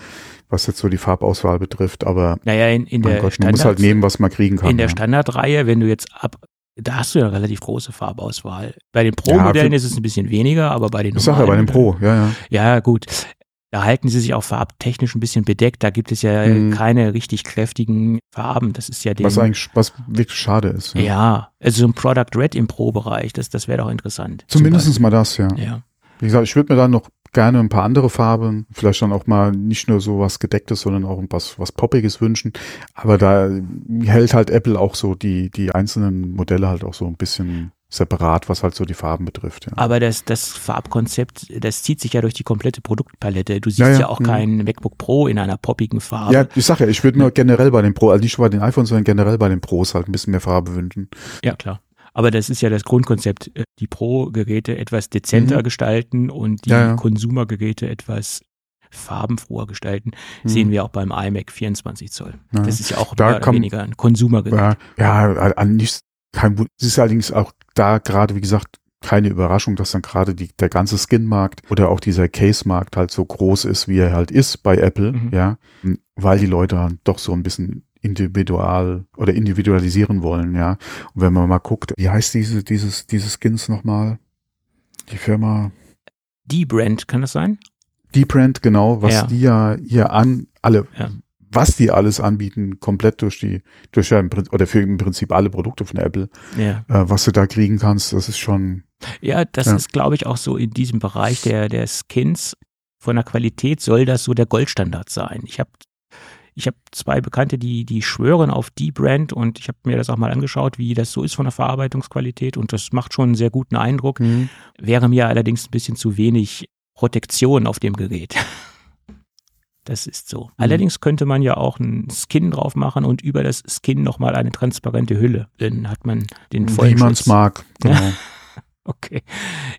was jetzt so die Farbauswahl betrifft, aber naja, in, in der Gott, man muss halt nehmen, was man kriegen kann. In der ja. Standardreihe, wenn du jetzt ab da hast du ja eine relativ große Farbauswahl. Bei den Pro-Modellen ja, ist es ein bisschen weniger, aber bei den Ich sage ja, bei den Pro, ja, ja. Ja, gut. Da halten sie sich auch farbtechnisch ein bisschen bedeckt. Da gibt es ja hm. keine richtig kräftigen Farben. Das ist ja den, Was eigentlich, was wirklich schade ist. Ja, ja also so ein Product Red im Pro-Bereich, das, das wäre doch interessant. Zumindest mal das, ja. ja. Wie gesagt, ich würde mir da noch gerne ein paar andere Farben, vielleicht dann auch mal nicht nur so was Gedecktes, sondern auch was, was Poppiges wünschen. Aber da hält halt Apple auch so die, die einzelnen Modelle halt auch so ein bisschen separat, was halt so die Farben betrifft. Ja. Aber das, das Farbkonzept, das zieht sich ja durch die komplette Produktpalette. Du siehst ja, ja. ja auch kein MacBook Pro in einer poppigen Farbe. Ja, ich sage ja, ich würde mir generell bei den Pro, also nicht bei den iPhones, sondern generell bei den Pros halt ein bisschen mehr Farbe wünschen. Ja, klar. Aber das ist ja das Grundkonzept, äh, die Pro-Geräte etwas dezenter mhm. gestalten und die ja, ja. Konsumergeräte etwas farbenfroher gestalten, mhm. sehen wir auch beim iMac 24 Zoll. Ja. Das ist ja auch da mehr weniger ein Konsumergerät. Ja, ja an nichts, kein, es ist allerdings auch da gerade, wie gesagt, keine Überraschung, dass dann gerade die, der ganze Skin-Markt oder auch dieser Case-Markt halt so groß ist, wie er halt ist bei Apple, mhm. ja, weil die Leute doch so ein bisschen individual oder individualisieren wollen, ja. Und wenn man mal guckt, wie heißt diese, dieses, dieses Skins nochmal? Die Firma? D-Brand, kann das sein? D-Brand, genau, was ja. die ja hier an, alle, ja. was die alles anbieten, komplett durch die, durch ja, oder für im Prinzip alle Produkte von Apple, ja. äh, was du da kriegen kannst, das ist schon. Ja, das ist, glaube ich, auch so in diesem Bereich der, der Skins von der Qualität soll das so der Goldstandard sein. Ich habe ich habe zwei Bekannte, die, die schwören auf die Brand und ich habe mir das auch mal angeschaut, wie das so ist von der Verarbeitungsqualität und das macht schon einen sehr guten Eindruck. Mhm. Wäre mir allerdings ein bisschen zu wenig Protektion auf dem Gerät. Das ist so. Mhm. Allerdings könnte man ja auch einen Skin drauf machen und über das Skin nochmal eine transparente Hülle. Dann hat man den vollen Wie man es mag. Genau. Okay.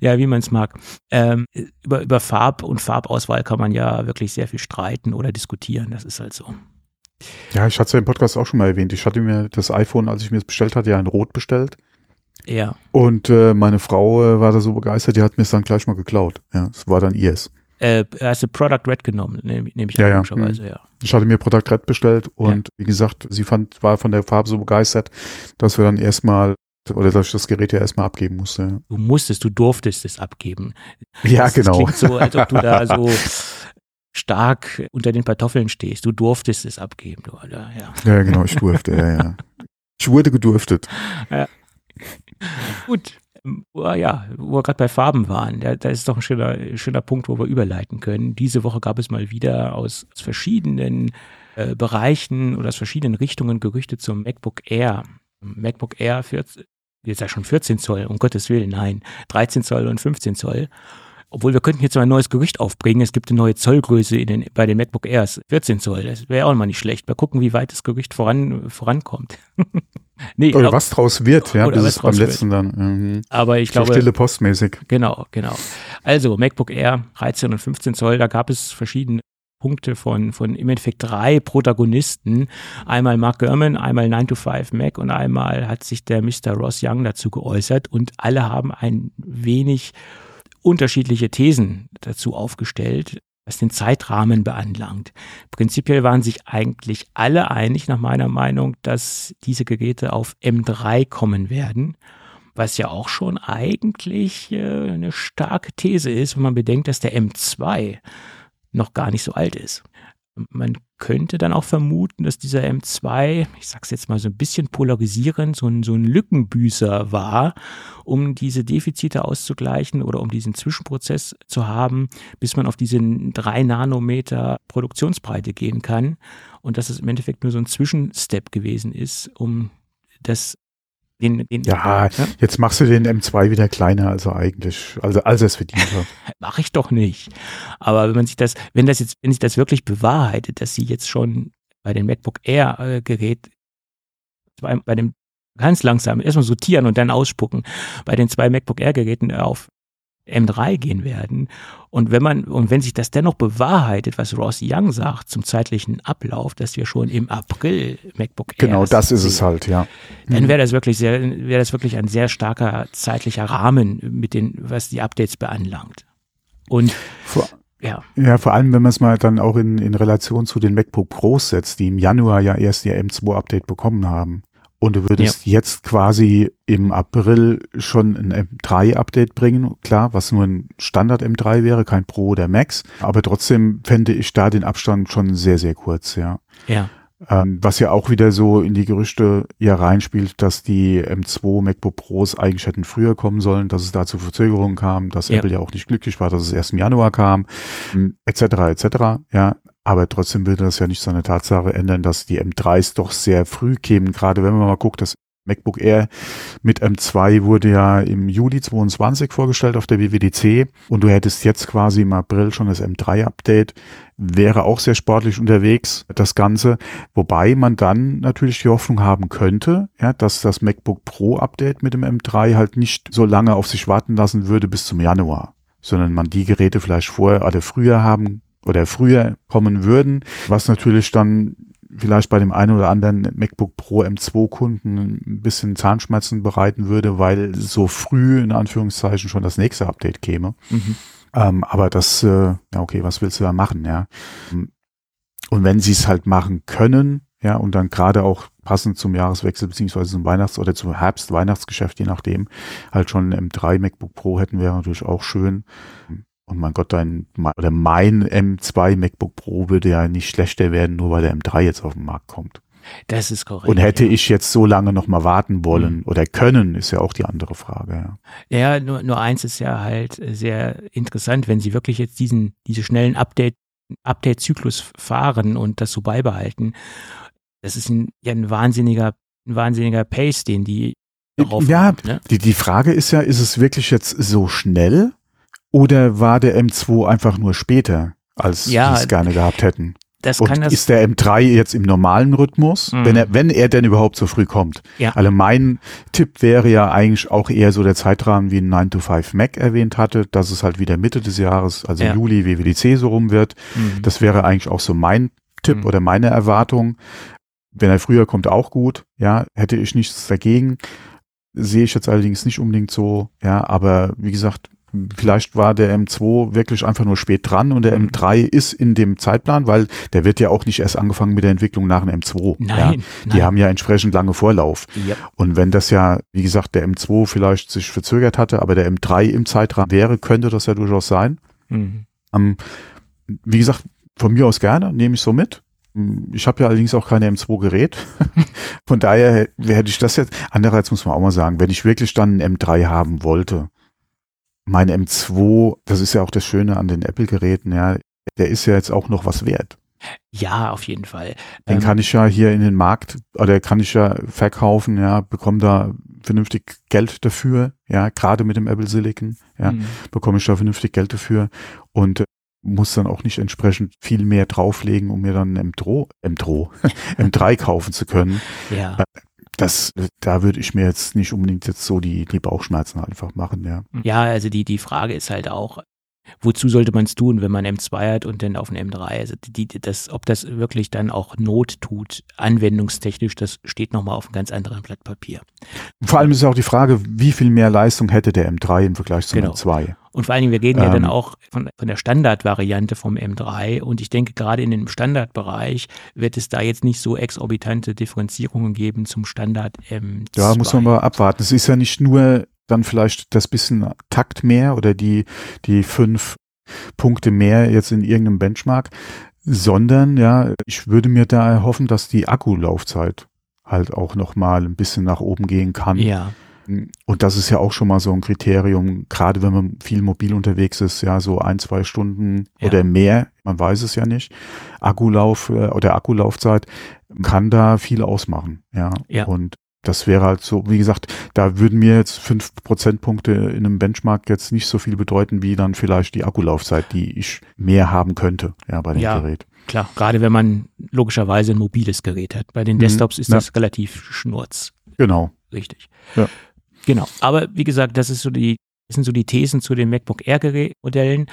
Ja, wie man es mag. Ähm, über, über Farb und Farbauswahl kann man ja wirklich sehr viel streiten oder diskutieren. Das ist halt so. Ja, ich hatte es ja im Podcast auch schon mal erwähnt. Ich hatte mir das iPhone, als ich mir es bestellt hatte, ja in Rot bestellt. Ja. Und äh, meine Frau äh, war da so begeistert, die hat mir es dann gleich mal geklaut. Ja, es war dann ihrs. Äh, hast du Product Red genommen, nehme nehm ich ja, ja. Mhm. ja. Ich hatte mir Product Red bestellt und ja. wie gesagt, sie fand, war von der Farbe so begeistert, dass wir dann erstmal oder dass ich das Gerät ja erstmal abgeben musste. Du musstest, du durftest es abgeben. Ja, das, genau. Das klingt so, als ob du da so stark unter den Kartoffeln stehst. Du durftest es abgeben, du, oder? Ja. ja, genau, ich durfte, ja, ja. Ich wurde gedurftet. Ja, Gut. Ja, wo wir gerade bei Farben waren, da, da, ist doch ein schöner, schöner Punkt, wo wir überleiten können. Diese Woche gab es mal wieder aus, aus verschiedenen äh, Bereichen oder aus verschiedenen Richtungen Gerüchte zum MacBook Air. MacBook Air 14, jetzt ja schon 14 Zoll, um Gottes Willen, nein, 13 Zoll und 15 Zoll. Obwohl wir könnten jetzt mal ein neues Gerücht aufbringen. Es gibt eine neue Zollgröße in den, bei den MacBook Airs. 14 Zoll. Das wäre auch mal nicht schlecht. Mal gucken, wie weit das Gerücht voran, vorankommt. nee, oder aber, was draus wird, ja, bis es beim letzten dann. Mhm. Aber ich so glaube. Stille postmäßig. Genau, genau. Also MacBook Air 13 und 15 Zoll, da gab es verschiedene Punkte von, von im Endeffekt drei Protagonisten. Einmal Mark Gurman, einmal 9 to 5 Mac und einmal hat sich der Mr. Ross Young dazu geäußert und alle haben ein wenig unterschiedliche Thesen dazu aufgestellt, was den Zeitrahmen beanlangt. Prinzipiell waren sich eigentlich alle einig, nach meiner Meinung, dass diese Geräte auf M3 kommen werden, was ja auch schon eigentlich äh, eine starke These ist, wenn man bedenkt, dass der M2 noch gar nicht so alt ist. Man könnte dann auch vermuten, dass dieser M2, ich sag's jetzt mal so ein bisschen polarisierend, so ein, so ein Lückenbüßer war, um diese Defizite auszugleichen oder um diesen Zwischenprozess zu haben, bis man auf diese drei Nanometer Produktionsbreite gehen kann. Und dass es im Endeffekt nur so ein Zwischenstep gewesen ist, um das den, den, ja, ja, jetzt machst du den M2 wieder kleiner, also eigentlich, also als es verdient hat. Mach ich doch nicht. Aber wenn man sich das, wenn das jetzt, wenn sich das wirklich bewahrheitet, dass sie jetzt schon bei den MacBook Air äh, Gerät, bei, bei dem ganz langsam erstmal sortieren und dann ausspucken, bei den zwei MacBook Air Geräten auf M3 gehen werden. Und wenn man, und wenn sich das dennoch bewahrheitet, was Ross Young sagt zum zeitlichen Ablauf, dass wir schon im April MacBook Air Genau, das ist es halt, ja. Dann mhm. wäre das wirklich sehr, wäre das wirklich ein sehr starker zeitlicher Rahmen mit den, was die Updates beanlangt. Und vor, ja. ja, vor allem, wenn man es mal dann auch in, in Relation zu den MacBook Pros setzt, die im Januar ja erst ihr M2-Update bekommen haben. Und du würdest ja. jetzt quasi im April schon ein M3-Update bringen, klar, was nur ein Standard M3 wäre, kein Pro oder Max. Aber trotzdem fände ich da den Abstand schon sehr, sehr kurz, ja. Ja. Ähm, was ja auch wieder so in die Gerüchte ja reinspielt, dass die M2 MacBook Pros eigentlich hätten früher kommen sollen, dass es da zu Verzögerungen kam, dass ja. Apple ja auch nicht glücklich war, dass es erst im Januar kam, etc. etc. Ja, aber trotzdem würde das ja nicht so eine Tatsache ändern, dass die M3s doch sehr früh kämen. Gerade wenn man mal guckt, das MacBook Air mit M2 wurde ja im Juli 22 vorgestellt auf der WWDC und du hättest jetzt quasi im April schon das M3-Update. Wäre auch sehr sportlich unterwegs, das Ganze. Wobei man dann natürlich die Hoffnung haben könnte, ja, dass das MacBook Pro Update mit dem M3 halt nicht so lange auf sich warten lassen würde bis zum Januar, sondern man die Geräte vielleicht vorher oder früher haben oder früher kommen würden, was natürlich dann vielleicht bei dem einen oder anderen MacBook Pro M2 Kunden ein bisschen Zahnschmerzen bereiten würde, weil so früh in Anführungszeichen schon das nächste Update käme. Mhm. Ähm, aber das, äh, ja okay, was willst du da machen, ja? Und wenn sie es halt machen können, ja, und dann gerade auch passend zum Jahreswechsel beziehungsweise zum Weihnachts- oder zum Herbst-Weihnachtsgeschäft, je nachdem, halt schon ein M3 MacBook Pro hätten, wäre natürlich auch schön. Und mein Gott, dein oder mein M2 MacBook Pro würde ja nicht schlechter werden, nur weil der M3 jetzt auf den Markt kommt. Das ist korrekt. Und hätte ja. ich jetzt so lange noch mal warten wollen mhm. oder können, ist ja auch die andere Frage. Ja, ja nur, nur eins ist ja halt sehr interessant, wenn Sie wirklich jetzt diesen, diese schnellen Update, Update-Zyklus fahren und das so beibehalten. Das ist ein, ja ein wahnsinniger, ein wahnsinniger Pace, den die darauf Ja, haben, ne? die, die Frage ist ja, ist es wirklich jetzt so schnell? Oder war der M2 einfach nur später, als ja, die es gerne gehabt hätten? Das und kann das ist der M3 jetzt im normalen Rhythmus, mhm. wenn er, wenn er denn überhaupt so früh kommt? Ja. Also mein Tipp wäre ja eigentlich auch eher so der Zeitrahmen, wie ein 9 to 5 Mac erwähnt hatte, dass es halt wieder Mitte des Jahres, also ja. Juli WWDC so rum wird. Mhm. Das wäre eigentlich auch so mein Tipp mhm. oder meine Erwartung. Wenn er früher kommt, auch gut. Ja, hätte ich nichts dagegen. Sehe ich jetzt allerdings nicht unbedingt so. Ja, aber wie gesagt, Vielleicht war der M2 wirklich einfach nur spät dran und der M3 mhm. ist in dem Zeitplan, weil der wird ja auch nicht erst angefangen mit der Entwicklung nach dem M2. Nein, ja. Die nein. haben ja entsprechend lange Vorlauf. Ja. Und wenn das ja, wie gesagt, der M2 vielleicht sich verzögert hatte, aber der M3 im Zeitrahmen wäre, könnte das ja durchaus sein. Mhm. Ähm, wie gesagt, von mir aus gerne, nehme ich so mit. Ich habe ja allerdings auch keine M2-Gerät. Von daher hätte ich das jetzt. Andererseits muss man auch mal sagen, wenn ich wirklich dann ein M3 haben wollte, mein M2, das ist ja auch das Schöne an den Apple-Geräten, ja, der ist ja jetzt auch noch was wert. Ja, auf jeden Fall. Den ähm, kann ich ja hier in den Markt oder kann ich ja verkaufen, ja, bekomme da vernünftig Geld dafür, ja, gerade mit dem Apple Silicon, ja, mhm. bekomme ich da vernünftig Geld dafür und äh, muss dann auch nicht entsprechend viel mehr drauflegen, um mir dann ein M3, M3, M3 kaufen zu können. Ja. Das, da würde ich mir jetzt nicht unbedingt jetzt so die, die Bauchschmerzen einfach machen, ja. Ja, also die, die Frage ist halt auch, wozu sollte man es tun, wenn man M2 hat und dann auf ein M3? Also die, das, ob das wirklich dann auch Not tut, anwendungstechnisch, das steht nochmal auf einem ganz anderen Blatt Papier. Vor allem ist auch die Frage, wie viel mehr Leistung hätte der M3 im Vergleich zum genau. M2? Und vor allen Dingen, wir reden ähm, ja dann ähm. auch von, von der Standardvariante vom M3 und ich denke, gerade in dem Standardbereich wird es da jetzt nicht so exorbitante Differenzierungen geben zum Standard M2. Ja, muss man mal abwarten. Es ist ja nicht nur dann vielleicht das bisschen Takt mehr oder die, die fünf Punkte mehr jetzt in irgendeinem Benchmark, sondern ja, ich würde mir da erhoffen, dass die Akkulaufzeit halt auch nochmal ein bisschen nach oben gehen kann. Ja. Und das ist ja auch schon mal so ein Kriterium, gerade wenn man viel mobil unterwegs ist, ja, so ein, zwei Stunden ja. oder mehr, man weiß es ja nicht. Akkulauf äh, oder Akkulaufzeit kann da viel ausmachen, ja. ja. Und das wäre halt so, wie gesagt, da würden mir jetzt fünf Prozentpunkte in einem Benchmark jetzt nicht so viel bedeuten, wie dann vielleicht die Akkulaufzeit, die ich mehr haben könnte, ja, bei dem ja, Gerät. Klar, gerade wenn man logischerweise ein mobiles Gerät hat. Bei den mhm. Desktops ist ja. das relativ schnurz. Genau. Richtig. Ja. Genau. Aber wie gesagt, das ist so die, das sind so die Thesen zu den MacBook Air Modellen.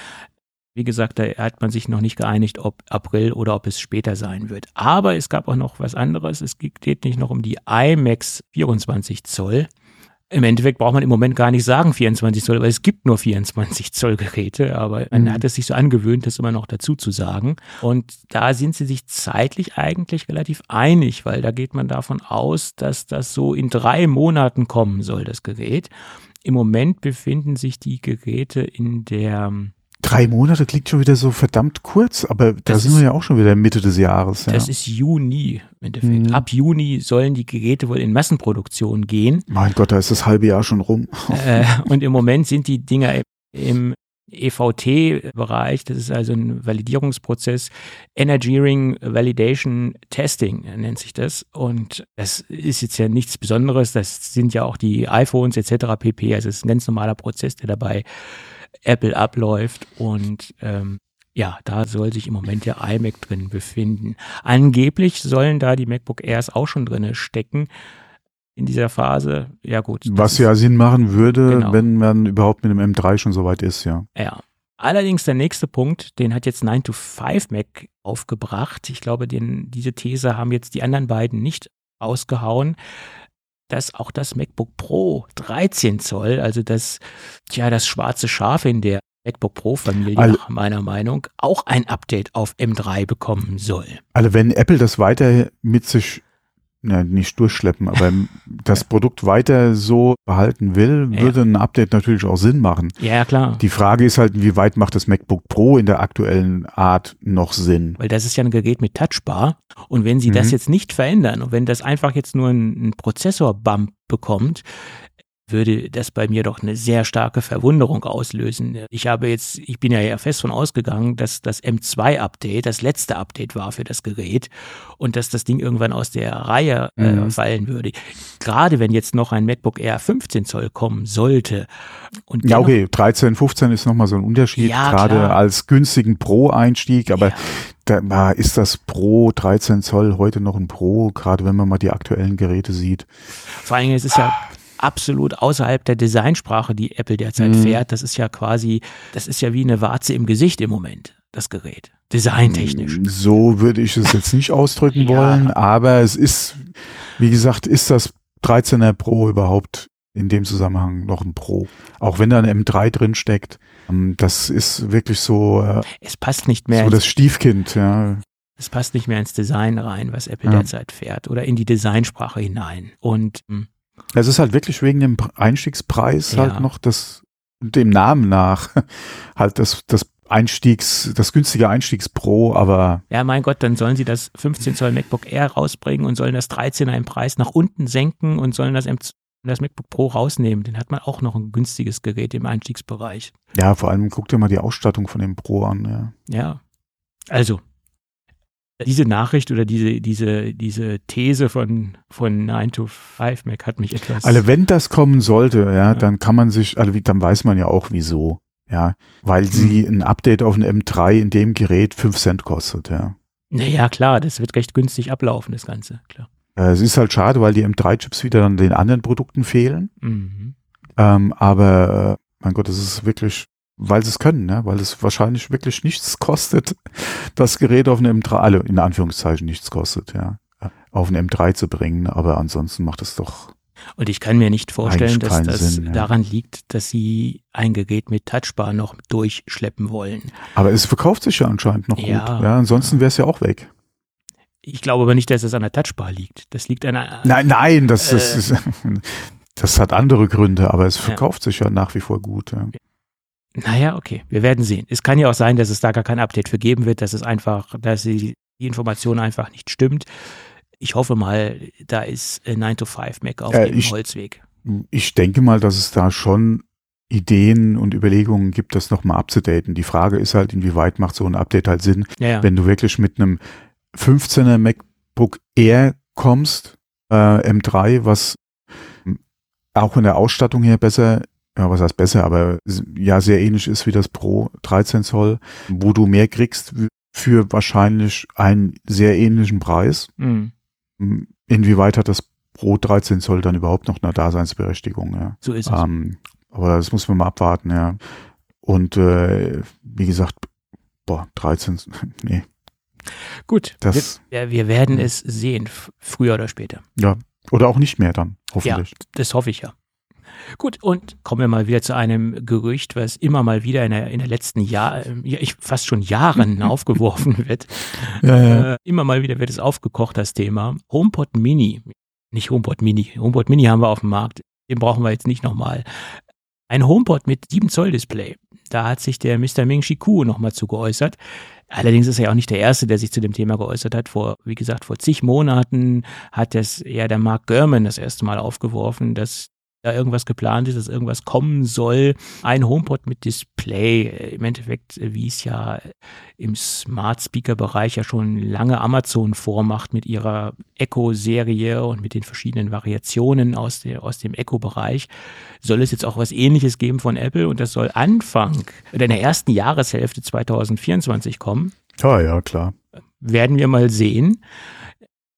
Wie gesagt, da hat man sich noch nicht geeinigt, ob April oder ob es später sein wird. Aber es gab auch noch was anderes. Es geht nicht noch um die iMacs 24 Zoll. Im Endeffekt braucht man im Moment gar nicht sagen 24 Zoll, weil es gibt nur 24 Zoll Geräte, aber man mhm. hat es sich so angewöhnt, das immer noch dazu zu sagen. Und da sind sie sich zeitlich eigentlich relativ einig, weil da geht man davon aus, dass das so in drei Monaten kommen soll, das Gerät. Im Moment befinden sich die Geräte in der Drei Monate klingt schon wieder so verdammt kurz, aber da das sind ist, wir ja auch schon wieder Mitte des Jahres. Ja. Das ist Juni im Endeffekt. Mhm. Ab Juni sollen die Geräte wohl in Massenproduktion gehen. Mein Gott, da ist das halbe Jahr schon rum. Äh, und im Moment sind die Dinger im EVT-Bereich, das ist also ein Validierungsprozess, Engineering Validation Testing nennt sich das. Und das ist jetzt ja nichts Besonderes, das sind ja auch die iPhones etc. pp. Also es ist ein ganz normaler Prozess, der dabei Apple abläuft und ähm, ja, da soll sich im Moment der iMac drin befinden. Angeblich sollen da die MacBook Airs auch schon drin stecken in dieser Phase. Ja gut. Was ja Sinn machen würde, genau. wenn man überhaupt mit dem M3 schon so weit ist, ja. Ja. Allerdings der nächste Punkt, den hat jetzt 9 to 5 Mac aufgebracht. Ich glaube, den, diese These haben jetzt die anderen beiden nicht ausgehauen dass auch das MacBook Pro 13 Zoll, also das, ja, das schwarze Schaf in der MacBook Pro Familie also, nach meiner Meinung auch ein Update auf M3 bekommen soll. Also wenn Apple das weiter mit sich ja, nicht durchschleppen, aber das Produkt weiter so behalten will, würde ja. ein Update natürlich auch Sinn machen. Ja, klar. Die Frage ist halt, wie weit macht das MacBook Pro in der aktuellen Art noch Sinn? Weil das ist ja ein Gerät mit Touchbar und wenn sie mhm. das jetzt nicht verändern und wenn das einfach jetzt nur ein, ein Prozessor-Bump bekommt, würde das bei mir doch eine sehr starke Verwunderung auslösen. Ich habe jetzt, ich bin ja fest von ausgegangen, dass das M2-Update das letzte Update war für das Gerät und dass das Ding irgendwann aus der Reihe äh, mhm. fallen würde. Gerade wenn jetzt noch ein MacBook Air 15 Zoll kommen sollte. Und ja, okay, 13, 15 ist nochmal so ein Unterschied, ja, gerade klar. als günstigen Pro-Einstieg, aber ja. da ist das Pro 13 Zoll heute noch ein Pro, gerade wenn man mal die aktuellen Geräte sieht. Vor allem, es ist ja absolut außerhalb der Designsprache, die Apple derzeit mhm. fährt. Das ist ja quasi, das ist ja wie eine Warze im Gesicht im Moment, das Gerät. Designtechnisch. So würde ich es jetzt nicht ausdrücken ja. wollen, aber es ist, wie gesagt, ist das 13er Pro überhaupt in dem Zusammenhang noch ein Pro. Auch wenn da ein M3 drin steckt. Ähm, das ist wirklich so. Äh, es passt nicht mehr. So das Stiefkind, ja. Es passt nicht mehr ins Design rein, was Apple ja. derzeit fährt oder in die Designsprache hinein. Und hm, es ist halt wirklich wegen dem Einstiegspreis ja. halt noch das, dem Namen nach, halt das, das Einstiegs, das günstige Einstiegs Pro, aber Ja, mein Gott, dann sollen sie das 15 Zoll MacBook Air rausbringen und sollen das 13er im Preis nach unten senken und sollen das, das MacBook Pro rausnehmen. Dann hat man auch noch ein günstiges Gerät im Einstiegsbereich. ja, vor allem guck dir mal die Ausstattung von dem Pro an. Ja. Ja. Also, diese Nachricht oder diese, diese, diese These von, von 9 to 5 Mac hat mich etwas. Also wenn das kommen sollte, ja, Ja. dann kann man sich, also wie- dann weiß man ja auch wieso. Ja, weil Hm. sie ein Update auf ein M3 in dem Gerät 5 Cent kostet, ja. naja, klar, das wird recht günstig ablaufen, das Ganze, klar. Äh, Es ist halt schade, weil die M3-Chips wieder an den anderen Produkten fehlen. Mhm. Ähm, aber äh, mein Gott, das ist wirklich, weil sie es können, ne? weil es wahrscheinlich wirklich nichts kostet, das Gerät auf eine M3, also in Anführungszeichen nichts kostet, ja, auf eine M3 zu bringen. Aber ansonsten macht es doch, Und ich kann mir nicht vorstellen, dass das Sinn, ja. daran liegt, dass sie ein Gerät mit Touchbar noch durchschleppen wollen. aber es verkauft sich ja anscheinend noch Ja. gut. Ja, ansonsten wäre es ja auch weg. Ich glaube aber nicht, dass es an der Touchbar liegt. Das liegt an einer. Nein, nein, das, das, Äh. ist, das hat andere Gründe, aber es Ja. verkauft sich ja nach wie vor gut. Ja. Naja, okay, wir werden sehen. Es kann ja auch sein, dass es da gar kein Update für geben wird, dass es einfach, dass die, die Information einfach nicht stimmt. Ich hoffe mal, da ist äh, 9 to 5 Mac auf Äh, dem ich- Holzweg. Ich denke mal, dass es da schon Ideen und Überlegungen gibt, das nochmal abzudaten. Die Frage ist halt, inwieweit macht so ein Update halt Sinn, Ja, ja. wenn du wirklich mit einem 15er MacBook Air kommst, äh, M3, was auch in der Ausstattung her besser, ja, was heißt besser, aber ja, sehr ähnlich ist wie das Pro 13 Zoll, wo du mehr kriegst für wahrscheinlich einen sehr ähnlichen Preis. Mhm. Inwieweit hat das Pro 13 Zoll dann überhaupt noch eine Daseinsberechtigung, ja. So ist es. Ähm, aber das muss man mal abwarten, ja. Und äh, wie gesagt, boah, 13, nee, Gut, das, wir, wir werden Hm. es sehen, früher oder später. ja, oder auch nicht mehr dann, hoffentlich. Das hoffe ich ja. Gut, und kommen wir mal wieder zu einem Gerücht, was immer mal wieder in der, in der letzten Jahr, ja, ich, fast schon Jahren aufgeworfen wird. Ja, ja. Äh, immer mal wieder wird es aufgekocht, das Thema. HomePod Mini. Nicht HomePod Mini. HomePod Mini haben wir auf dem Markt. Den brauchen wir jetzt nicht nochmal. Ein HomePod mit 7 Zoll Display. Da hat sich der Mr. Ming Shiku nochmal zu geäußert. Allerdings ist er ja auch nicht der Erste, der sich zu dem Thema geäußert hat. Vor, wie gesagt, vor zig Monaten hat das ja der Mark Gurman das erste Mal aufgeworfen, dass da irgendwas geplant ist, dass irgendwas kommen soll. Ein HomePod mit Display, äh, im Endeffekt, äh, wie es ja im Smart Speaker Bereich ja schon lange Amazon vormacht mit ihrer Echo Serie und mit den verschiedenen Variationen aus, der, aus dem Echo Bereich, soll es jetzt auch was ähnliches geben von Apple und das soll Anfang oder in der ersten Jahreshälfte 2024 kommen. ja, ja, klar. Werden wir mal sehen.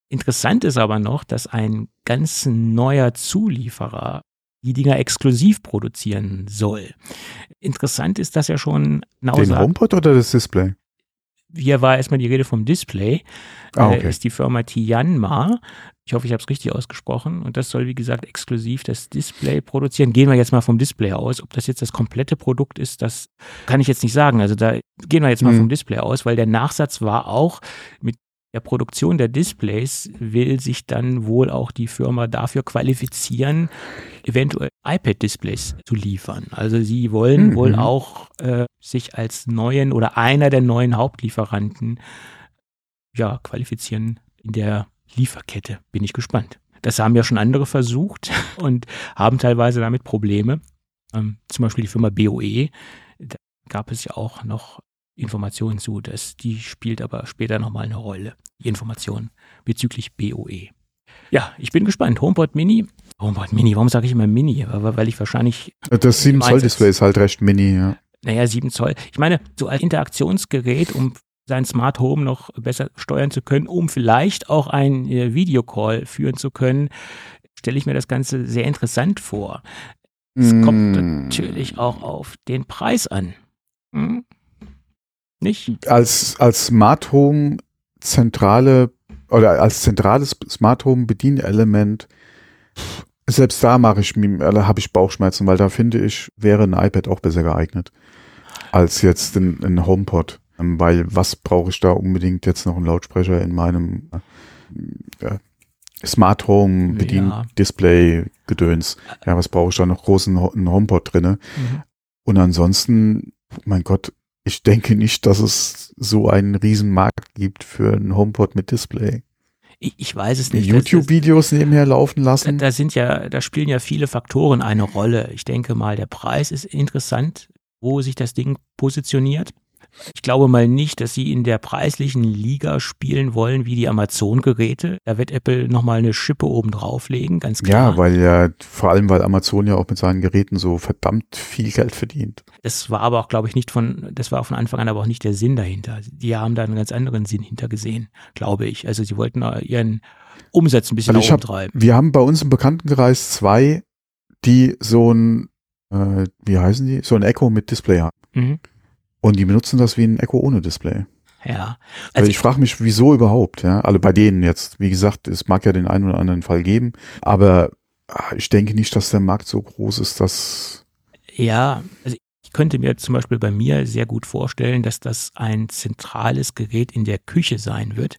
Interessant ist aber noch, dass ein ganz neuer Zulieferer die Dinger exklusiv produzieren soll. Interessant ist, dass er schon Den sagt, HomePod oder das Display? hier war erstmal die Rede vom Display. Ah, Äh, okay. ist die Firma Tianma. Ich hoffe, ich habe es richtig ausgesprochen. Und das soll, wie gesagt, exklusiv das Display produzieren. Gehen wir jetzt mal vom Display aus. Ob das jetzt das komplette Produkt ist, das kann ich jetzt nicht sagen. Also da gehen wir jetzt mal Mhm. vom Display aus, weil der Nachsatz war auch mit der Produktion der Displays will sich dann wohl auch die Firma dafür qualifizieren, eventuell iPad-Displays zu liefern. Also sie wollen Mhm. wohl auch äh, sich als neuen oder einer der neuen Hauptlieferanten ja, qualifizieren in der Lieferkette. Bin ich gespannt. Das haben ja schon andere versucht und haben teilweise damit Probleme. Ähm, zum Beispiel die Firma BOE. Da gab es ja auch noch Informationen zu. Das, die spielt aber später nochmal eine Rolle. Die Information bezüglich BOE. Ja, ich bin gespannt. HomePod Mini. HomePod Mini, warum sage ich immer Mini? Weil weil ich wahrscheinlich Das 7 Zoll Einsatz. Display ist halt recht mini, ja. naja, 7 Zoll. Ich meine, so als Interaktionsgerät, um sein Smart Home noch besser steuern zu können, um vielleicht auch ein äh, Videocall führen zu können, stelle ich mir das Ganze sehr interessant vor. Es kommt Mm. natürlich auch auf den Preis an. Hm? Nicht? Als, als Smart Home zentrale oder als zentrales Smart Home Bedienelement, selbst da mache ich mir, äh, habe ich Bauchschmerzen, weil da finde ich, wäre ein iPad auch besser geeignet als jetzt ein, ein HomePod. Ähm, Weil was brauche ich da unbedingt jetzt noch einen Lautsprecher in meinem äh, Smart Home Bedien Ja. Display Gedöns? Ja, was brauche ich da noch großen HomePod drinne? Mhm. Und ansonsten, mein Gott, ich denke nicht, dass es so einen riesen Markt gibt für einen HomePod mit Display. Ich, ich weiß es nicht. YouTube-Videos nebenher laufen lassen. Da, da sind ja, da spielen ja viele Faktoren eine Rolle. Ich denke mal, der Preis ist interessant, wo sich das Ding positioniert. Ich glaube mal nicht, dass sie in der preislichen Liga spielen wollen wie die Amazon-Geräte. Da wird Apple nochmal eine Schippe oben drauflegen, ganz klar. Ja, weil ja, vor allem, weil Amazon ja auch mit seinen Geräten so verdammt viel Geld verdient. Das war aber auch, glaube ich, nicht von, das war von Anfang an aber auch nicht der Sinn dahinter. Die haben da einen ganz anderen Sinn hintergesehen, glaube ich. Also sie wollten ihren Umsatz ein bisschen also hab. Wir haben bei uns im Bekanntenkreis zwei, die so ein, äh, wie heißen die? So ein Echo mit Display haben. Mhm. Und die benutzen das wie ein Echo ohne Display. Ja. Also, also ich frage mich, wieso überhaupt, ja. Also bei denen jetzt, wie gesagt, es mag ja den einen oder anderen Fall geben, aber ah, ich denke nicht, dass der Markt so groß ist, dass. Ja, also ich könnte mir zum Beispiel bei mir sehr gut vorstellen, dass das ein zentrales Gerät in der Küche sein wird.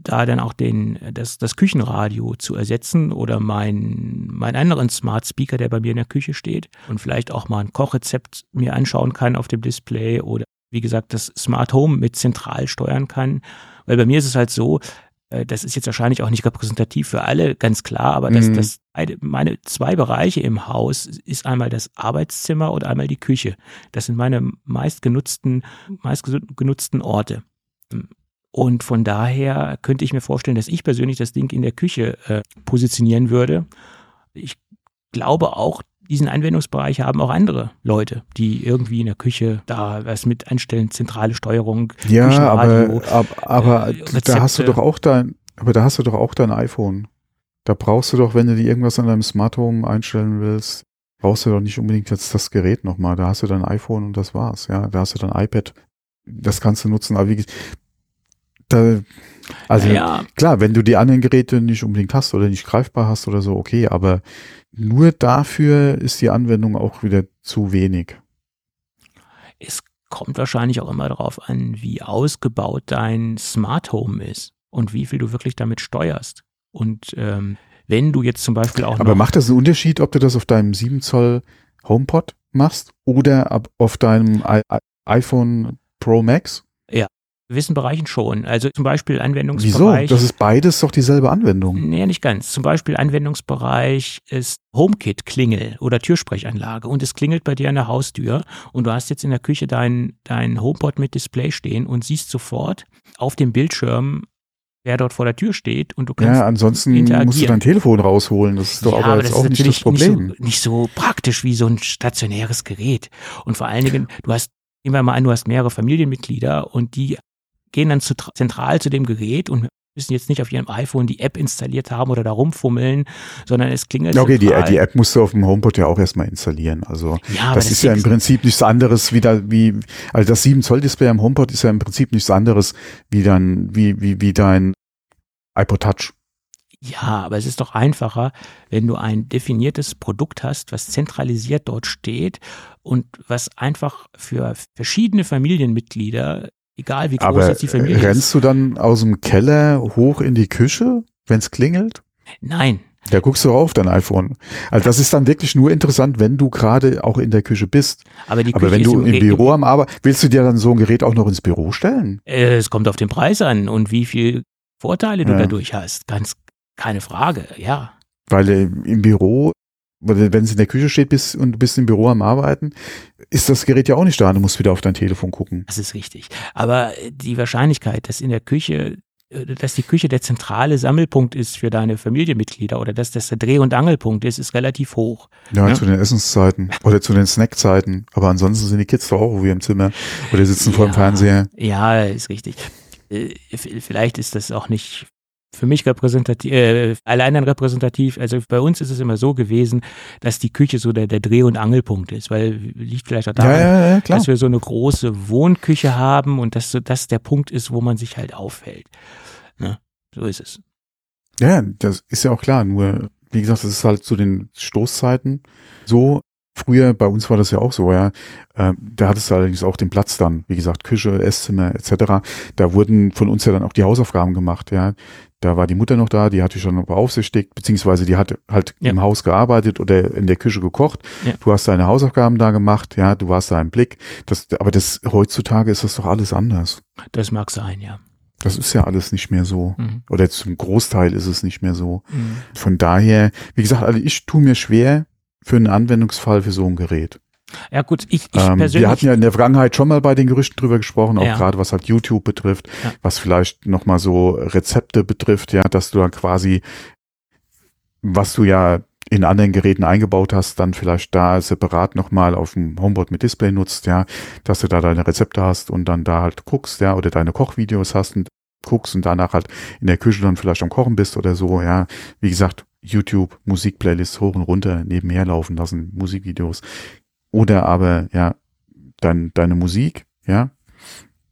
Da dann auch den, das, das Küchenradio zu ersetzen oder mein, mein anderen Smart Speaker, der bei mir in der Küche steht und vielleicht auch mal ein Kochrezept mir anschauen kann auf dem Display oder wie gesagt, das Smart Home mit zentral steuern kann. Weil bei mir ist es halt so, äh, das ist jetzt wahrscheinlich auch nicht repräsentativ für alle, ganz klar, aber das, mhm. das, meine zwei Bereiche im Haus ist einmal das Arbeitszimmer und einmal die Küche. Das sind meine meistgenutzten, meistgenutzten Orte. Und von daher könnte ich mir vorstellen, dass ich persönlich das Ding in der Küche äh, positionieren würde. Ich glaube auch, diesen Anwendungsbereich haben auch andere Leute, die irgendwie in der Küche da was mit einstellen, zentrale Steuerung. Ja, aber, aber, aber äh, da hast du doch auch dein, aber da hast du doch auch dein iPhone. Da brauchst du doch, wenn du dir irgendwas an deinem Smart Home einstellen willst, brauchst du doch nicht unbedingt jetzt das Gerät nochmal. Da hast du dein iPhone und das war's. Ja, da hast du dein iPad. Das kannst du nutzen. Aber wie, da, also ja. klar, wenn du die anderen Geräte nicht unbedingt hast oder nicht greifbar hast oder so, okay, aber nur dafür ist die Anwendung auch wieder zu wenig. Es kommt wahrscheinlich auch immer darauf an, wie ausgebaut dein Smart Home ist und wie viel du wirklich damit steuerst. Und ähm, wenn du jetzt zum Beispiel auch. Aber macht das einen Unterschied, ob du das auf deinem 7 Zoll HomePod machst oder auf deinem I iPhone Pro Max? Gewissen Bereichen schon. Also zum Beispiel Anwendungsbereich. Wieso? Das ist beides doch dieselbe Anwendung. Nee, nicht ganz. Zum Beispiel Anwendungsbereich ist HomeKit-Klingel oder Türsprechanlage und es klingelt bei dir an der Haustür und du hast jetzt in der Küche dein, dein HomePod mit Display stehen und siehst sofort auf dem Bildschirm, wer dort vor der Tür steht und du kannst Ja, ansonsten musst du dein Telefon rausholen. Das ist doch ja, aber, aber jetzt auch nicht das Problem. Nicht so, nicht so praktisch wie so ein stationäres Gerät. Und vor allen Dingen, du hast Nehmen wir mal an, du hast mehrere Familienmitglieder und die gehen dann zu, zentral zu dem Gerät und müssen jetzt nicht auf ihrem iPhone die App installiert haben oder da rumfummeln, sondern es klingelt. Okay, die, die, App musst du auf dem HomePod ja auch erstmal installieren. Also ja, das, das, ist ja im Prinzip nichts anderes wie da, wie, also das 7 Zoll Display am HomePod ist ja im Prinzip nichts anderes wie dann, wie, wie, wie dein iPod Touch. Ja, aber es ist doch einfacher, wenn du ein definiertes Produkt hast, was zentralisiert dort steht und was einfach für verschiedene Familienmitglieder Egal wie groß Aber jetzt die Familie rennst ist. du dann aus dem Keller hoch in die Küche, wenn es klingelt? Nein. Da guckst du auf dein iPhone. Also das ist dann wirklich nur interessant, wenn du gerade auch in der Küche bist. Aber, die Küche Aber wenn du im, im Büro am Arbeiten, willst du dir dann so ein Gerät auch noch ins Büro stellen? Äh, es kommt auf den Preis an und wie viel Vorteile du ja. dadurch hast. Ganz keine Frage, ja. Weil äh, im Büro wenn es in der Küche steht bist und du bist im Büro am Arbeiten, ist das Gerät ja auch nicht da. Du musst wieder auf dein Telefon gucken. Das ist richtig. Aber die Wahrscheinlichkeit, dass in der Küche, äh, dass die Küche der zentrale Sammelpunkt ist für deine Familienmitglieder oder dass das der Dreh- und Angelpunkt ist, ist relativ hoch. Ja, ja, zu den Essenszeiten oder zu den Snackzeiten. Aber ansonsten sind die Kids doch auch irgendwie im Zimmer oder sitzen ja, vor dem Fernseher. Ja, ist richtig. Äh, vielleicht ist das auch nicht für mich repräsentativ, äh, allein repräsentativ. Also bei uns ist es immer so gewesen, dass die Küche so der, der Dreh- und Angelpunkt ist, weil liegt vielleicht auch daran, ja, ja, dass wir so eine große Wohnküche haben und dass so das der Punkt ist, wo man sich halt aufhält. Ne? So ist es. Ja, das ist ja auch klar. Nur, wie gesagt, das ist halt zu den Stoßzeiten so. Früher, bei uns war das ja auch so, ja. Äh, da hattest du allerdings auch den Platz dann, wie gesagt, Küche, Esszimmer etc. Da wurden von uns ja dann auch die Hausaufgaben gemacht, ja Da war die Mutter noch da, die hatte schon beaufsichtigt, beziehungsweise die hat halt Ja. im Haus gearbeitet oder in der Küche gekocht. Ja. Du hast deine Hausaufgaben da gemacht, ja, du warst da im Blick. Das, aber das heutzutage ist das doch alles anders. Das mag sein, ja. Das ist ja alles nicht mehr so. Mhm. Oder zum Großteil ist es nicht mehr so. Mhm. Von daher, wie gesagt, also ich tue mir schwer für einen Anwendungsfall für so ein Gerät. Ja gut, ich, ich Ähm, persönlich. wir hatten ja in der Vergangenheit schon mal bei den Gerüchten drüber gesprochen, auch Ja. gerade was halt YouTube betrifft, Ja. was vielleicht nochmal so Rezepte betrifft, ja, dass du dann quasi, was du ja in anderen Geräten eingebaut hast, dann vielleicht da separat nochmal auf dem Homeboard mit Display nutzt, ja, dass du da deine Rezepte hast und dann da halt guckst, ja, oder deine Kochvideos hast und guckst und danach halt in der Küche dann vielleicht am Kochen bist oder so, ja. Wie gesagt, YouTube, Musikplaylists hoch und runter nebenher laufen lassen, Musikvideos. Oder aber, ja, dein, deine Musik, ja,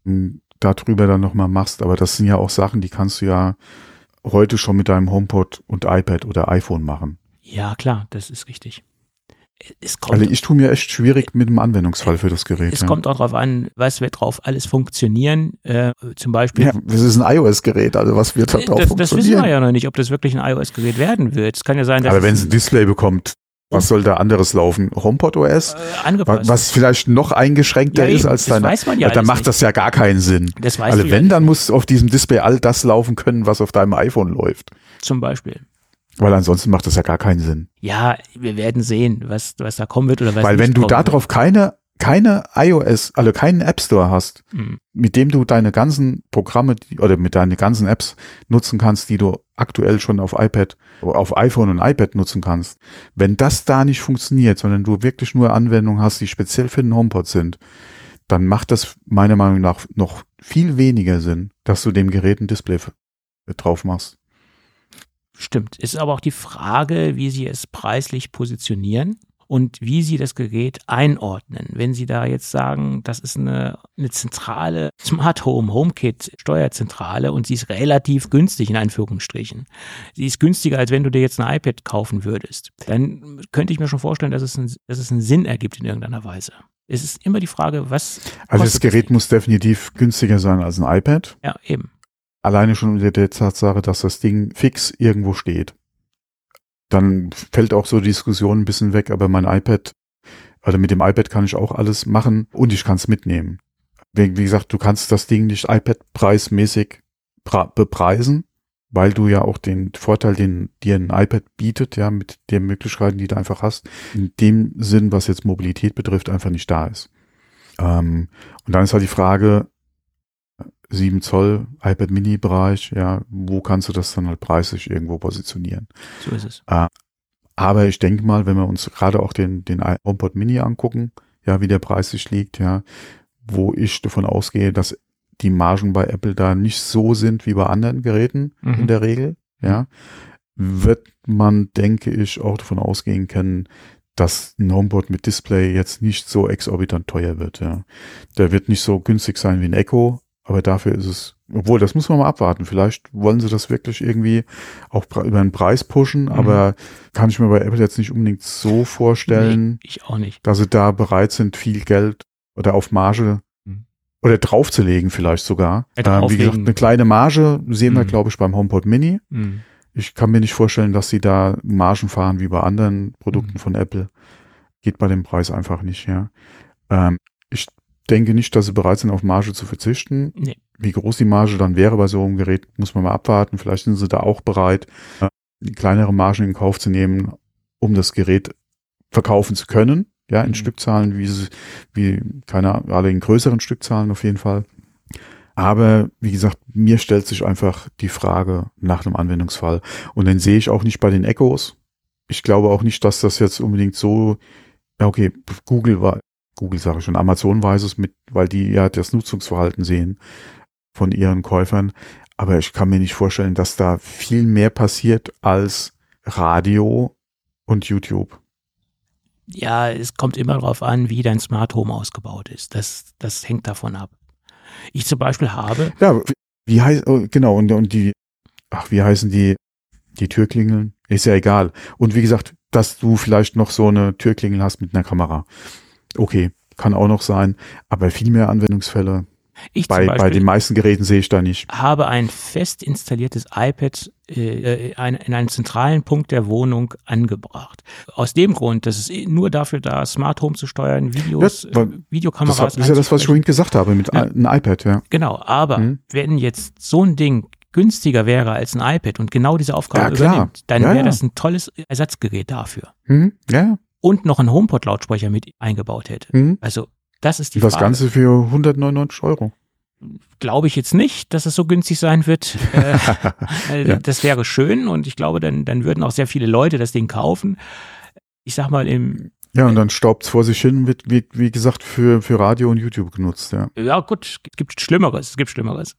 m, darüber dann nochmal machst. Aber das sind ja auch Sachen, die kannst du ja heute schon mit deinem HomePod und iPad oder iPhone machen. ja, klar, das ist richtig. Es kommt, Also ich tue mir echt schwierig mit dem Anwendungsfall für das Gerät. es ja. kommt auch darauf an, was wird drauf alles funktionieren. Äh, zum Beispiel. ja, das ist ein iOS-Gerät, also was wird da drauf das, das wissen funktionieren? wir ja noch nicht, ob das wirklich ein iOS-Gerät werden wird. Es kann ja sein, dass Aber wenn es ein Display bekommt, was soll da anderes laufen? HomePod OS? äh, angepasst Was vielleicht noch eingeschränkter Ja, ist als das deine. weiß man ja dann macht nicht. das ja gar keinen Sinn. Das weißt Also wenn, dann muss auf diesem Display all das laufen können, was auf deinem iPhone läuft. zum Beispiel. Weil ansonsten macht das ja gar keinen Sinn. Ja, wir werden sehen, was, was da kommen wird oder was Weil nicht wenn du kommen da wird. drauf keine, keine iOS, also keinen App Store hast, Hm. mit dem du deine ganzen Programme oder mit deinen ganzen Apps nutzen kannst, die du aktuell schon auf iPad, auf iPhone und iPad nutzen kannst. Wenn das da nicht funktioniert, sondern du wirklich nur Anwendungen hast, die speziell für den HomePod sind, dann macht das meiner Meinung nach noch viel weniger Sinn, dass du dem Gerät ein Display f- drauf machst. Stimmt. Ist aber auch die Frage, wie Sie es preislich positionieren und wie Sie das Gerät einordnen. Wenn Sie da jetzt sagen, das ist eine, eine zentrale Smart Home HomeKit Steuerzentrale und sie ist relativ günstig in Anführungsstrichen. Sie ist günstiger, als wenn du dir jetzt ein iPad kaufen würdest. Dann könnte ich mir schon vorstellen, dass es, ein, dass es einen Sinn ergibt in irgendeiner Weise. Es ist immer die Frage, was. Also das Gerät muss definitiv günstiger sein als ein iPad. Ja, eben. Alleine schon unter der Tatsache, dass das Ding fix irgendwo steht. Dann fällt auch so die Diskussion ein bisschen weg, aber mein iPad, also mit dem iPad kann ich auch alles machen und ich kann es mitnehmen. Wie, wie gesagt, du kannst das Ding nicht iPad-preismäßig bepreisen, weil du ja auch den Vorteil, den dir ein iPad bietet, ja, mit den Möglichkeiten, die du einfach hast, in dem Sinn, was jetzt Mobilität betrifft, einfach nicht da ist. Ähm, und dann ist halt die Frage, 7 Zoll iPad Mini Bereich, ja, wo kannst du das dann halt preislich irgendwo positionieren? So ist es. Aber ich denke mal, wenn wir uns gerade auch den, den HomePod Mini angucken, ja, wie der preislich liegt, ja, wo ich davon ausgehe, dass die Margen bei Apple da nicht so sind wie bei anderen Geräten in Mhm. der Regel, ja, wird man, denke ich, auch davon ausgehen können, dass ein HomePod mit Display jetzt nicht so exorbitant teuer wird, ja. Der wird nicht so günstig sein wie ein Echo, aber dafür ist es, obwohl, das muss man mal abwarten. Vielleicht wollen sie das wirklich irgendwie auch über den Preis pushen, Mhm. aber kann ich mir bei Apple jetzt nicht unbedingt so vorstellen, Nee, ich auch nicht. dass sie da bereit sind, viel Geld oder auf Marge Mhm. oder draufzulegen vielleicht sogar. Ähm, wie gesagt, eine kleine Marge sehen wir, Mhm. glaube ich, beim HomePod Mini. Mhm. Ich kann mir nicht vorstellen, dass sie da Margen fahren wie bei anderen Produkten Mhm. von Apple. Geht bei dem Preis einfach nicht, ja. Ähm, ich denke nicht, dass sie bereit sind, auf Marge zu verzichten. Nee. Wie groß die Marge dann wäre bei so einem Gerät, muss man mal abwarten. Vielleicht sind sie da auch bereit, äh, kleinere Margen in Kauf zu nehmen, um das Gerät verkaufen zu können. Ja, in Mhm. Stückzahlen, wie sie, wie, keine alle in größeren Stückzahlen auf jeden Fall. Aber wie gesagt, mir stellt sich einfach die Frage nach einem Anwendungsfall. Und den sehe ich auch nicht bei den Echos. Ich glaube auch nicht, dass das jetzt unbedingt so, ja okay, Google war, Google sage ich schon, Amazon weiß es mit, weil die ja das Nutzungsverhalten sehen von ihren Käufern. Aber ich kann mir nicht vorstellen, dass da viel mehr passiert als Radio und YouTube. Ja, es kommt immer darauf an, wie dein Smart Home ausgebaut ist. Das, das hängt davon ab. Ich zum Beispiel habe, Ja, wie, heißt, oh, genau, und, und die, ach, wie heißen die, die Türklingeln? Ist ja egal. Und wie gesagt, dass du vielleicht noch so eine Türklingel hast mit einer Kamera. Okay, kann auch noch sein, aber viel mehr Anwendungsfälle Ich bei, bei den meisten Geräten sehe ich da nicht. habe ein fest installiertes iPad äh, ein, in einen zentralen Punkt der Wohnung angebracht. Aus dem Grund, dass es eh nur dafür da ist, Smart Home zu steuern, Videos, Ja, äh, Videokameras. Das ist ja das, was ich vorhin gesagt habe mit Ja. ein iPad, ja. Genau, aber Mhm. wenn jetzt so ein Ding günstiger wäre als ein iPad und genau diese Aufgabe Ja, übernimmt, dann Ja, wäre das ein tolles Ersatzgerät dafür. Ja, ja. Und noch einen HomePod-Lautsprecher mit eingebaut hätte. Mhm. Also das ist die Das Frage. Ganze für 199 Euro. glaube ich jetzt nicht, dass es so günstig sein wird. Äh, äh, Ja. Das wäre schön und ich glaube, dann, dann würden auch sehr viele Leute das Ding kaufen. Ich sag mal, im, Ja, und dann staubt's vor sich hin, wird, wie, wie gesagt, für, für Radio und YouTube genutzt, ja. ja gut, es gibt Schlimmeres, es gibt Schlimmeres.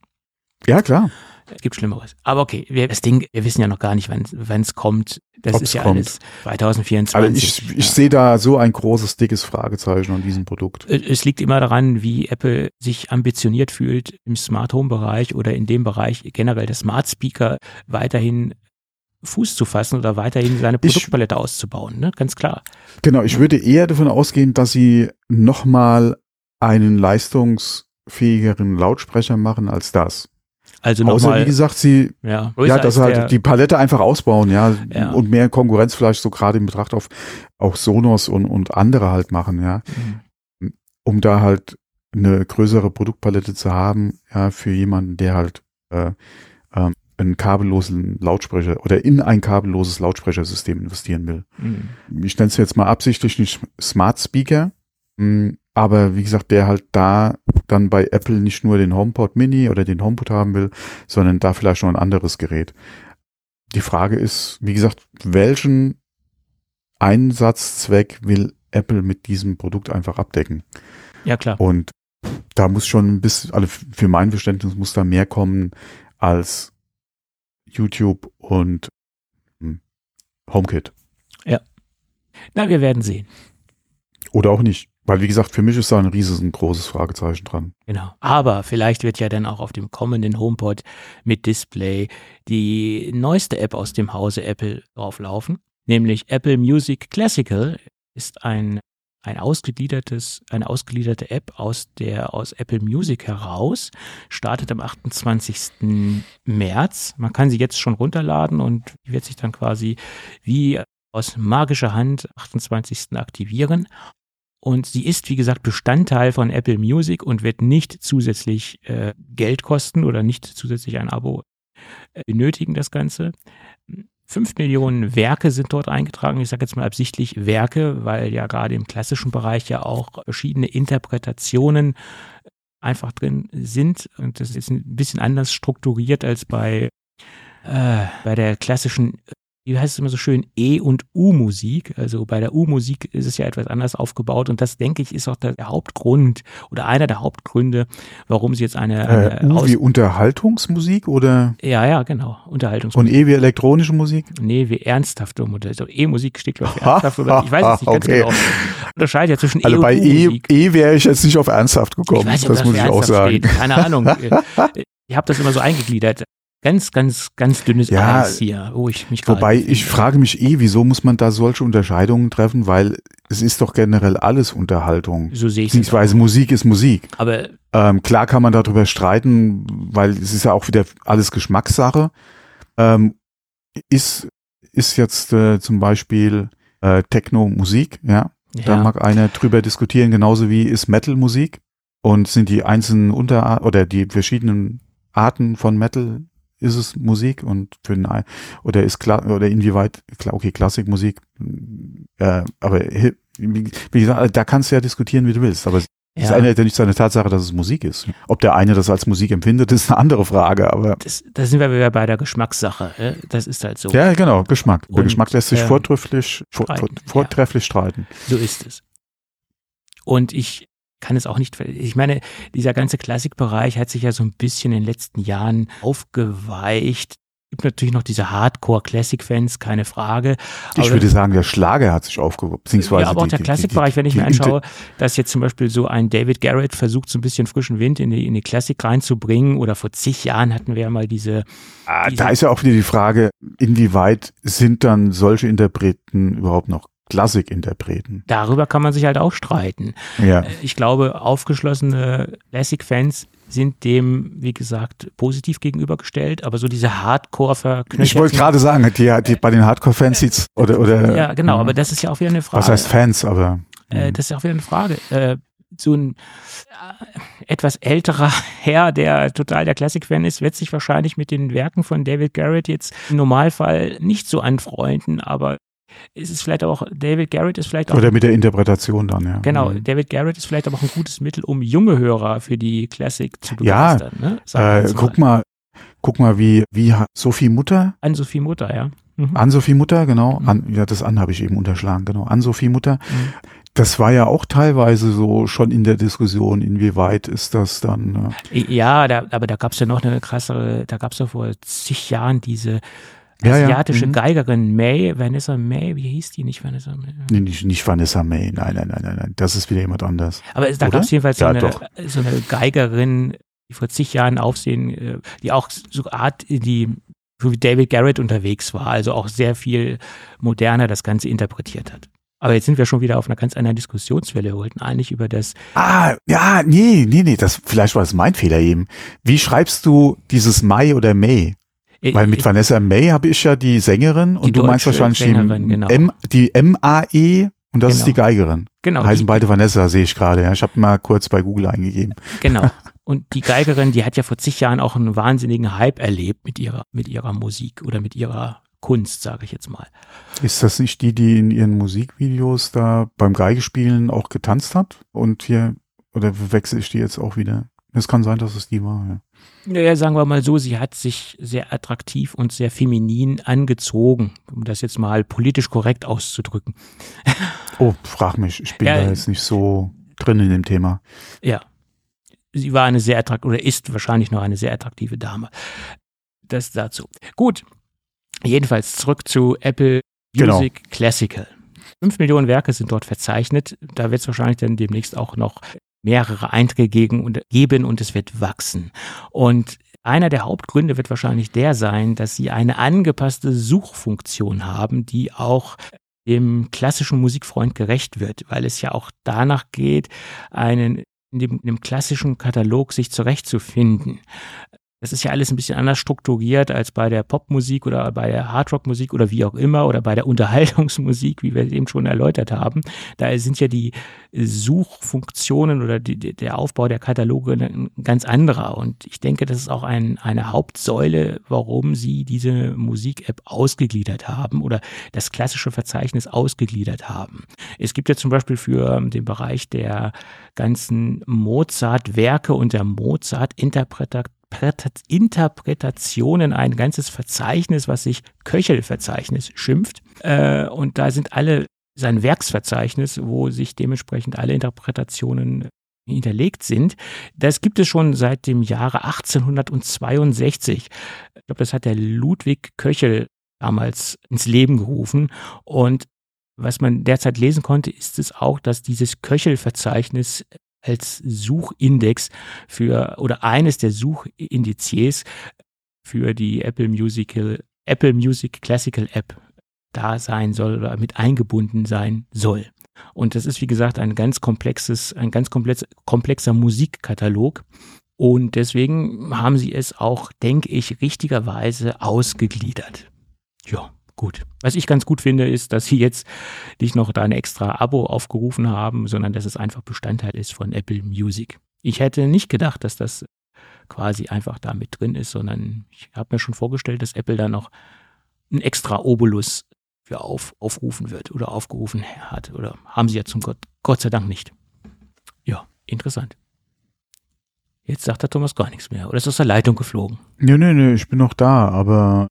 Ja, klar. Es gibt Schlimmeres. Aber okay, wir, das Ding, wir wissen ja noch gar nicht, wann es kommt. Das Ob's ist ja kommt. alles 2024. Also ich, ich ja. sehe da so ein großes, dickes Fragezeichen an diesem Produkt. Es liegt immer daran, wie Apple sich ambitioniert fühlt im Smart Home Bereich oder in dem Bereich generell der Smart Speaker weiterhin Fuß zu fassen oder weiterhin seine Ich- Produktpalette auszubauen, ne? Ganz klar. Genau, ich würde eher davon ausgehen, dass sie nochmal einen leistungsfähigeren Lautsprecher machen als das. Also Außer, wie nochmal, gesagt, sie, ja, ja, dass sie als der- halt die Palette einfach ausbauen, ja, Ja. und mehr Konkurrenz vielleicht so gerade in Betracht auf auch Sonos und, und andere halt machen, ja, Mhm. um da halt eine größere Produktpalette zu haben, ja, für jemanden, der halt äh, ähm, einen kabellosen Lautsprecher oder in ein kabelloses Lautsprechersystem investieren will. Mhm. ich nenne es jetzt mal absichtlich nicht Smart Speaker, mh, aber wie gesagt, der halt da dann bei Apple nicht nur den HomePod Mini oder den HomePod haben will, sondern da vielleicht noch ein anderes Gerät. Die Frage ist, wie gesagt, welchen Einsatzzweck will Apple mit diesem Produkt einfach abdecken? Ja, klar. Und da muss schon ein bisschen, also für mein Verständnis muss da mehr kommen als YouTube und hm, HomeKit. Na, wir werden sehen. Oder auch nicht. Weil, wie gesagt, für mich ist da ein riesengroßes Fragezeichen dran. Genau. Aber vielleicht wird ja dann auch auf dem kommenden HomePod mit Display die neueste App aus dem Hause Apple drauflaufen, nämlich Apple Music Classical ist ein ein ausgegliedertes, eine ausgegliederte App aus der aus Apple Music heraus, startet am 28. März. Man kann sie jetzt schon runterladen und wird sich dann quasi wie aus magischer Hand 28. aktivieren. Und sie ist, wie gesagt, Bestandteil von Apple Music und wird nicht zusätzlich äh, Geld kosten oder nicht zusätzlich ein Abo äh, benötigen, das Ganze. Fünf Millionen Werke sind dort eingetragen. Ich sage jetzt mal absichtlich Werke, weil ja gerade im klassischen Bereich ja auch verschiedene Interpretationen einfach drin sind. Und das ist ein bisschen anders strukturiert als bei, äh, bei der klassischen wie heißt es immer so schön, E- und U-Musik. Also bei der U-Musik ist es ja etwas anders aufgebaut und das, denke ich, ist auch der Hauptgrund oder einer der Hauptgründe, warum sie jetzt eine, eine Äh, U wie Unterhaltungsmusik oder ja, ja, genau, und Unterhaltungsmusik. E wie elektronische Musik? Nee, wie ernsthafte Modelle. Also E-Musik steht glaube ich ernsthaft oder ich weiß es nicht ganz Okay. genau. Unterscheidet ja zwischen Also E bei und E, U-Musik. e wäre ich jetzt nicht auf ernsthaft gekommen. Ich weiß ob das muss ich auch sagen. Steht. Keine Ahnung. ich habe das immer so eingegliedert. Ganz, ganz, ganz dünnes Ja, Eis hier, wo ich mich gerade Wobei ich frage mich eh, wieso muss man da solche Unterscheidungen treffen, weil es ist doch generell alles Unterhaltung. so sehe ich es. Beziehungsweise Musik ist Musik. Aber Ähm, klar kann man darüber streiten, weil es ist ja auch wieder alles Geschmackssache. Ähm, ist, ist jetzt äh, zum Beispiel äh, Techno Musik, ja. Da ja, mag einer drüber diskutieren, genauso wie ist Metal Musik und sind die einzelnen Unter oder die verschiedenen Arten von Metal ist es Musik und für den ein- oder ist klar oder inwieweit klar okay Klassikmusik äh, aber wie gesagt da kannst du ja diskutieren wie du willst aber es ja. ändert ja nicht seine Tatsache dass es Musik ist ob der eine das als Musik empfindet ist eine andere Frage aber das, da sind wir wieder bei der Geschmackssache. äh, Das ist halt so. ja genau Geschmack Und, Geschmack lässt sich ähm, vortrefflich vor, vortrefflich streiten So ist es. Und ich kann es auch nicht, ich meine, dieser ganze Klassikbereich hat sich ja so ein bisschen in den letzten Jahren aufgeweicht. Es gibt natürlich noch diese Hardcore-Classic-Fans, keine Frage. ich Aber- würde sagen der Schlager hat sich aufgehoben beziehungsweise ja, aber auch die- der Klassikbereich, wenn ich mir anschaue, dass jetzt zum Beispiel so ein David Garrett versucht, so ein bisschen frischen Wind in die, in die Klassik reinzubringen oder vor zig Jahren hatten wir ja mal diese, Ah, diese- da ist ja auch wieder die Frage, inwieweit sind dann solche Interpreten überhaupt noch Klassik-Interpreten? darüber kann man sich halt auch streiten. Ja. Ich glaube, aufgeschlossene Classic-Fans sind dem, wie gesagt, positiv gegenübergestellt, aber so diese hardcore verknöcherten Ich wollte gerade sagen, die, die, bei den Hardcore-Fans sieht's, oder, oder. Ja, genau, aber das ist ja auch wieder eine Frage. Was heißt Fans, aber. Äh, das ist ja auch wieder eine Frage. Äh, so ein äh, etwas älterer Herr, der total der Klassik-Fan ist, wird sich wahrscheinlich mit den Werken von David Garrett jetzt im Normalfall nicht so anfreunden, aber es ist vielleicht auch, David Garrett ist vielleicht auch. Oder mit der Interpretation dann, ja. Genau, Mhm. David Garrett ist vielleicht aber auch ein gutes Mittel, um junge Hörer für die Klassik zu Ja, begeistern. ne? Sagen wir Äh, guck mal, guck mal, wie, wie Sophie Mutter, An Sophie Mutter, ja. Mhm. An-Sophie Mutter, genau, Mhm. an, ja, das An habe ich eben unterschlagen, genau, An-Sophie Mutter. Mhm. Das war ja auch teilweise so schon in der Diskussion, inwieweit ist das dann, äh, Ja, da, aber da gab es ja noch eine krassere, da gab es ja vor zig Jahren diese Ja, ja, asiatische mhm. Geigerin May, Vanessa May, wie hieß die nicht Vanessa May? nee, nicht, nicht Vanessa May, nein, nein, nein, nein, nein, das ist wieder jemand anders. Aber da gab es jedenfalls so, Ja, eine, doch. so eine Geigerin, die vor zig Jahren Aufsehen, äh, die auch so Art, die so wie David Garrett unterwegs war, also auch sehr viel moderner das Ganze interpretiert hat. Aber jetzt sind wir schon wieder auf einer ganz anderen Diskussionswelle. Wir wollten eigentlich über das, Ah, ja, nee, nee, nee, das, vielleicht war das mein Fehler eben. Wie schreibst du dieses Mai oder May? Äh, Weil mit Vanessa May habe ich ja die Sängerin und Die du meinst wahrscheinlich Sängerin, die, genau. M, die M-A-E und das ist Genau. die Geigerin. genau, Heißen die, beide Vanessa, sehe ich gerade. Ja. Ich habe mal kurz bei Google eingegeben. genau. Und die Geigerin, die hat ja vor zig Jahren auch einen wahnsinnigen Hype erlebt mit ihrer, mit ihrer Musik oder mit ihrer Kunst, sage ich jetzt mal. Ist das nicht die, die in ihren Musikvideos da beim Geigespielen auch getanzt hat? Und hier, oder wechsle ich die jetzt auch wieder? Es kann sein, dass es die war. Ja. Naja, sagen wir mal so, sie hat sich sehr attraktiv und sehr feminin angezogen, um das jetzt mal politisch korrekt auszudrücken. Oh, frag mich, ich bin Ja, da jetzt nicht so drin in dem Thema. Ja. Sie war eine sehr attraktive, oder ist wahrscheinlich noch eine sehr attraktive Dame. Das dazu. Gut. Jedenfalls zurück zu Apple Genau. Music Classical. Fünf Millionen Werke sind dort verzeichnet. Da wird es wahrscheinlich dann demnächst auch noch mehrere Einträge geben und es wird wachsen. Und einer der Hauptgründe wird wahrscheinlich der sein, dass sie eine angepasste Suchfunktion haben, die auch dem klassischen Musikfreund gerecht wird, weil es ja auch danach geht, einen in dem, in dem klassischen Katalog sich zurechtzufinden. Das ist ja alles ein bisschen anders strukturiert als bei der Popmusik oder bei der Hardrockmusik oder wie auch immer oder bei der Unterhaltungsmusik, wie wir es eben schon erläutert haben. Da sind ja die Suchfunktionen oder die, der Aufbau der Kataloge ganz anderer. Und ich denke, das ist auch ein, eine Hauptsäule, warum sie diese Musik-App ausgegliedert haben oder das klassische Verzeichnis ausgegliedert haben. Es gibt ja zum Beispiel für den Bereich der ganzen Mozart-Werke und der Mozart-Interpretationen ein ganzes Verzeichnis, was sich Köchel-Verzeichnis schimpft. Äh, und da sind alle sein Werksverzeichnis, wo sich dementsprechend alle Interpretationen hinterlegt sind. Das gibt es schon seit dem Jahre 1862. Ich glaube, das hat der Ludwig Köchel damals ins Leben gerufen. Und was man derzeit lesen konnte, ist es auch, dass dieses Köchel-Verzeichnis als Suchindex für oder eines der Suchindizes für die Apple Musical, Apple Music Classical App da sein soll oder mit eingebunden sein soll. Und das ist, wie gesagt, ein ganz komplexes, ein ganz komplex, komplexer Musikkatalog. Und deswegen haben sie es auch, denke ich, richtigerweise ausgegliedert. Ja, gut. Was ich ganz gut finde, ist, dass sie jetzt nicht noch da ein extra Abo aufgerufen haben, sondern dass es einfach Bestandteil ist von Apple Music. Ich hätte nicht gedacht, dass das quasi einfach da mit drin ist, sondern ich habe mir schon vorgestellt, dass Apple da noch ein extra Obolus für auf, aufrufen wird oder aufgerufen hat. Oder haben sie ja zum Gott, Gott sei Dank nicht. Ja, interessant. Jetzt sagt der Thomas gar nichts mehr. Oder ist aus der Leitung geflogen? Nö, nö, nö, ich bin noch da, aber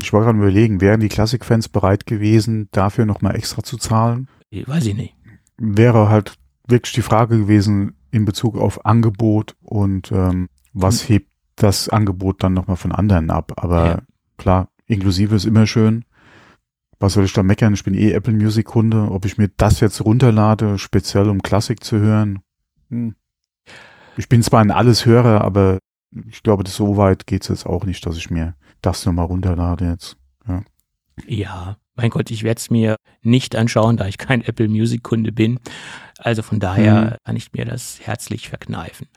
ich war gerade überlegen, wären die Klassikfans bereit gewesen, dafür nochmal extra zu zahlen? Weiß ich nicht. Wäre halt wirklich die Frage gewesen in Bezug auf Angebot und ähm, was hebt das Angebot dann nochmal von anderen ab. Aber Ja. klar, inklusive ist immer schön. Was soll ich da meckern? Ich bin eh Apple Music Kunde. Ob ich mir das jetzt runterlade, speziell um Klassik zu hören? Hm. Ich bin zwar ein alles Hörer, aber ich glaube, das so weit geht's jetzt auch nicht, dass ich mir das nochmal runterlade jetzt. Ja, mein Gott, ich werde es mir nicht anschauen, da ich kein Apple Music Kunde bin. Also von daher Mhm. kann ich mir das herzlich verkneifen.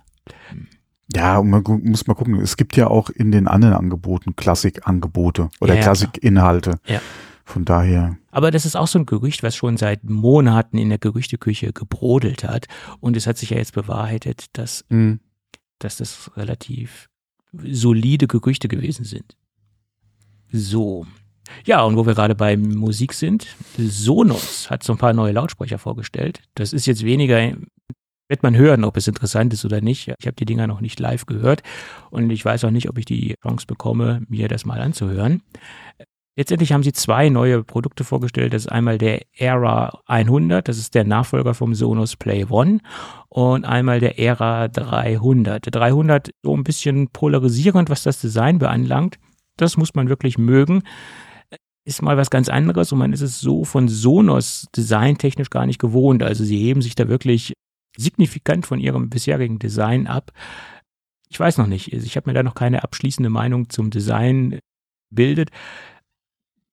Ja, und man muss mal gucken, es gibt ja auch in den anderen Angeboten Klassik-Angebote oder Ja, ja, Klassik-Inhalte. Ja. Von daher, Aber das ist auch so ein Gerücht, was schon seit Monaten in der Gerüchteküche gebrodelt hat. Und es hat sich ja jetzt bewahrheitet, dass, mh, dass das relativ solide Gerüchte gewesen sind. So. Ja, und wo wir gerade bei Musik sind, Sonos hat so ein paar neue Lautsprecher vorgestellt. Das ist jetzt weniger, wird man hören, ob es interessant ist oder nicht. Ich habe die Dinger noch nicht live gehört und ich weiß auch nicht, ob ich die Chance bekomme, mir das mal anzuhören. Letztendlich haben sie zwei neue Produkte vorgestellt. Das ist einmal der Era 100, das ist der Nachfolger vom Sonos Play One und einmal der Era 300. Der 300 so ein bisschen polarisierend, was das Design beanlangt. Das muss man wirklich mögen. Ist mal was ganz anderes und man ist es so von Sonos designtechnisch gar nicht gewohnt. Also sie heben sich da wirklich signifikant von ihrem bisherigen Design ab. Ich weiß noch nicht. Ich habe mir da noch keine abschließende Meinung zum Design bildet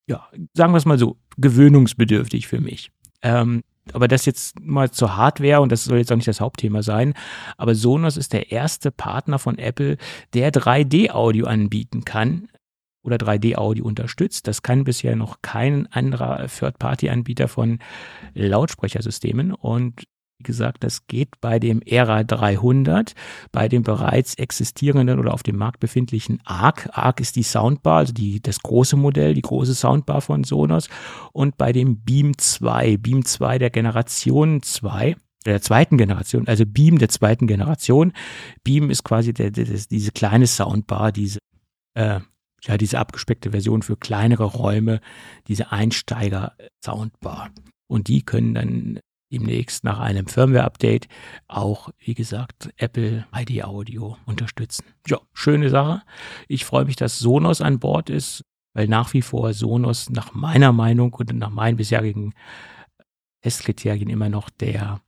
ja, sagen wir es mal so, gewöhnungsbedürftig für mich. Ähm, aber das jetzt mal zur Hardware und das soll jetzt auch nicht das Hauptthema sein, aber Sonos ist der erste Partner von Apple, der 3D-Audio anbieten kann oder 3D-Audio unterstützt. Das kann bisher noch kein anderer Third-Party-Anbieter von Lautsprechersystemen und wie gesagt, das geht bei dem Era 300, bei dem bereits existierenden oder auf dem Markt befindlichen ARC. ARC ist die Soundbar, also die, das große Modell, die große Soundbar von Sonos. Und bei dem Beam 2, Beam 2 der Generation 2, der zweiten Generation, also Beam der zweiten Generation. Beam ist quasi der, der, diese kleine Soundbar, diese, äh, ja, diese abgespeckte Version für kleinere Räume, diese Einsteiger-Soundbar. Und die können dann demnächst nach einem Firmware-Update auch, wie gesagt, Apple ID Audio unterstützen. Ja, schöne Sache. Ich freue mich, dass Sonos an Bord ist, weil nach wie vor Sonos nach meiner Meinung und nach meinen bisherigen Testkriterien immer noch der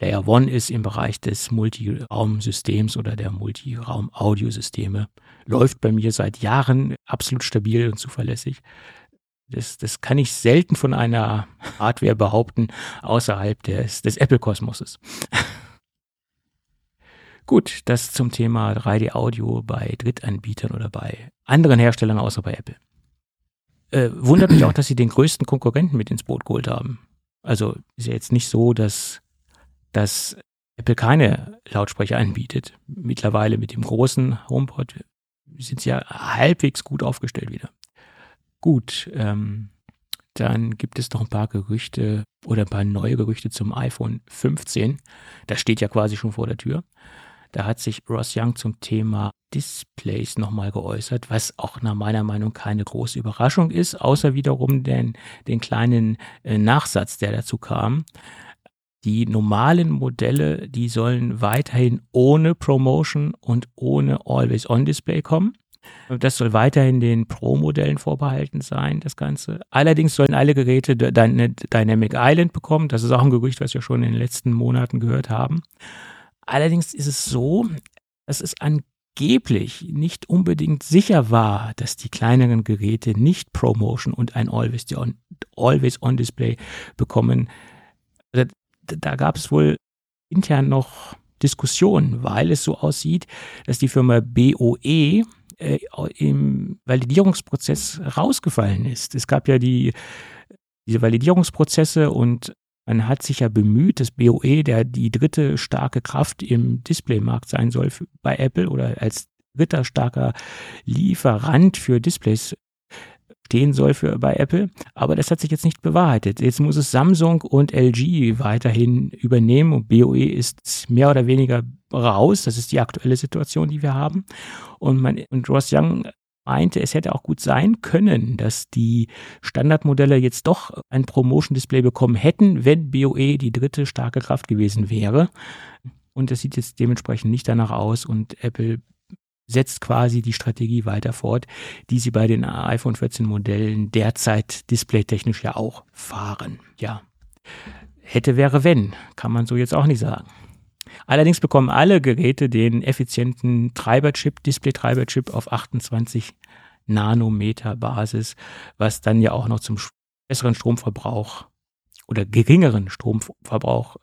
Layer One ist im Bereich des Multiraumsystems oder der Multiraum-Audiosysteme. Läuft bei mir seit Jahren absolut stabil und zuverlässig. Das, das kann ich selten von einer Hardware behaupten, außerhalb des, des Apple-Kosmoses. Gut, das zum Thema 3D-Audio bei Drittanbietern oder bei anderen Herstellern außer bei Apple. Äh, wundert mich auch, dass sie den größten Konkurrenten mit ins Boot geholt haben. Also ist ja jetzt nicht so, dass, dass Apple keine Lautsprecher anbietet. Mittlerweile mit dem großen HomePod sind sie ja halbwegs gut aufgestellt wieder. Gut, ähm, dann gibt es noch ein paar Gerüchte oder ein paar neue Gerüchte zum iPhone 15. Das steht ja quasi schon vor der Tür. Da hat sich Ross Young zum Thema Displays nochmal geäußert, was auch nach meiner Meinung keine große Überraschung ist, außer wiederum den, den kleinen äh, Nachsatz, der dazu kam. Die normalen Modelle, die sollen weiterhin ohne Promotion und ohne Always-On-Display kommen. Das soll weiterhin den Pro-Modellen vorbehalten sein, das Ganze. Allerdings sollen alle Geräte Dynamic Island bekommen. Das ist auch ein Gerücht, was wir schon in den letzten Monaten gehört haben. Allerdings ist es so, dass es angeblich nicht unbedingt sicher war, dass die kleineren Geräte nicht ProMotion und ein Always-On-Display bekommen. Da, gab es wohl intern noch Diskussionen, weil es so aussieht, dass die Firma BOE äh, im Validierungsprozess rausgefallen ist. Es gab ja die, diese Validierungsprozesse und man hat sich ja bemüht, dass BOE, der die dritte starke Kraft im Displaymarkt sein soll für, bei Apple oder als dritter starker Lieferant für Displays stehen soll für, bei Apple. Aber das hat sich jetzt nicht bewahrheitet. Jetzt muss es Samsung und LG weiterhin übernehmen und BOE ist mehr oder weniger raus. Das ist die aktuelle Situation, die wir haben. Und, man, und Ross Young meinte, es hätte auch gut sein können, dass die Standardmodelle jetzt doch ein Promotion-Display bekommen hätten, wenn BOE die dritte starke Kraft gewesen wäre. Und das sieht jetzt dementsprechend nicht danach aus und Apple setzt quasi die Strategie weiter fort, die sie bei den iPhone 14 Modellen derzeit displaytechnisch ja auch fahren. Ja. Hätte wäre wenn, kann man so jetzt auch nicht sagen. Allerdings bekommen alle Geräte den effizienten Treiberchip, Display-Treiberchip auf 28 Nanometer Basis, was dann ja auch noch zum besseren Stromverbrauch oder geringeren Stromverbrauch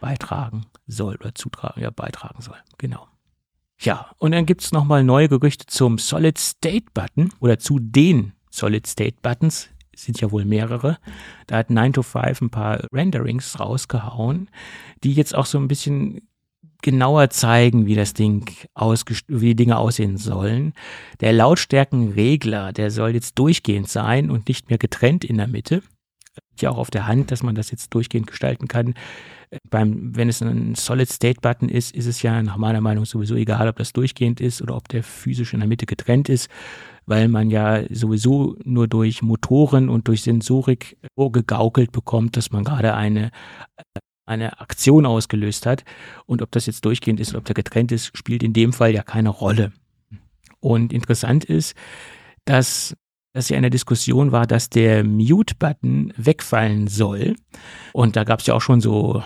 beitragen soll oder zutragen, ja, beitragen soll. Genau. Ja, und dann gibt's nochmal neue Gerüchte zum Solid-State-Button oder zu den Solid-State-Buttons. Sind ja wohl mehrere. Da hat 9 to 5 ein paar Renderings rausgehauen, die jetzt auch so ein bisschen genauer zeigen, wie das Ding wie die Dinge aussehen sollen. Der Lautstärkenregler, der soll jetzt durchgehend sein und nicht mehr getrennt in der Mitte. Ja auch auf der Hand, dass man das jetzt durchgehend gestalten kann beim, wenn es ein Solid-State-Button ist, ist es ja nach meiner Meinung sowieso egal, ob das durchgehend ist oder ob der physisch in der Mitte getrennt ist, weil man ja sowieso nur durch Motoren und durch Sensorik vorgegaukelt bekommt, dass man gerade eine, eine Aktion ausgelöst hat. Und ob das jetzt durchgehend ist oder ob der getrennt ist, spielt in dem Fall ja keine Rolle. Und interessant ist, dass dass ja in der Diskussion war, dass der Mute-Button wegfallen soll. Und da gab es ja auch schon so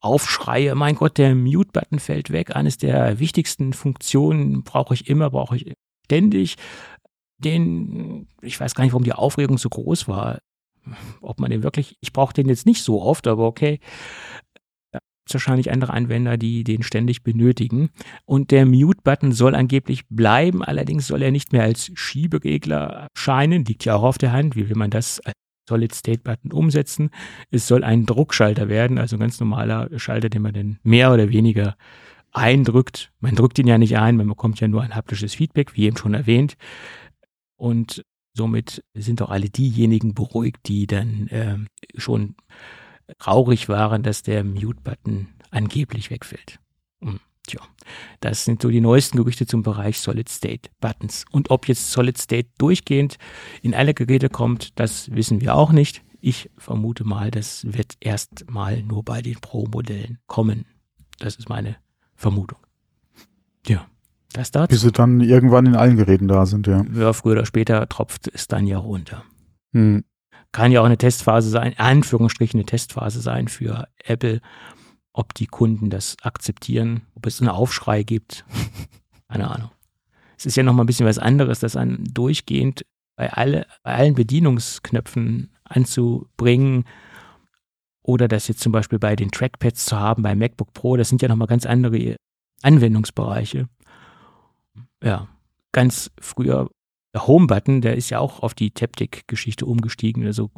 Aufschreie, mein Gott, der Mute-Button fällt weg. Eines der wichtigsten Funktionen brauche ich immer, brauche ich ständig. Den, ich weiß gar nicht, warum die Aufregung so groß war. Ob man den wirklich, ich brauche den jetzt nicht so oft, aber okay. Wahrscheinlich andere Anwender, die den ständig benötigen. Und der Mute-Button soll angeblich bleiben, allerdings soll er nicht mehr als Schieberegler scheinen. Liegt ja auch auf der Hand. Wie will man das als Solid-State-Button umsetzen. Es soll ein Druckschalter werden, also ein ganz normaler Schalter, den man dann mehr oder weniger eindrückt. Man drückt ihn ja nicht ein, man bekommt ja nur ein haptisches Feedback, wie eben schon erwähnt. Und somit sind auch alle diejenigen beruhigt, die dann äh, schon traurig waren, dass der Mute-Button angeblich wegfällt. Hm. Tja, das sind so die neuesten Gerüchte zum Bereich Solid State Buttons. Und ob jetzt Solid State durchgehend in alle Geräte kommt, das wissen wir auch nicht. Ich vermute mal, das wird erst mal nur bei den Pro-Modellen kommen. Das ist meine Vermutung. Ja, das dazu. Bis sie dann irgendwann in allen Geräten da sind, ja. Ja, früher oder später tropft es dann ja runter. Hm. Kann ja auch eine Testphase sein, Anführungsstrichen eine Testphase sein für Apple ob die Kunden das akzeptieren, ob es einen Aufschrei gibt. Keine Ahnung. Es ist ja noch mal ein bisschen was anderes, das an durchgehend bei, alle, bei allen Bedienungsknöpfen anzubringen oder das jetzt zum Beispiel bei den Trackpads zu haben, bei MacBook Pro, das sind ja noch mal ganz andere Anwendungsbereiche. Ja, ganz früher der Home-Button, der ist ja auch auf die Taptic-Geschichte umgestiegen. Also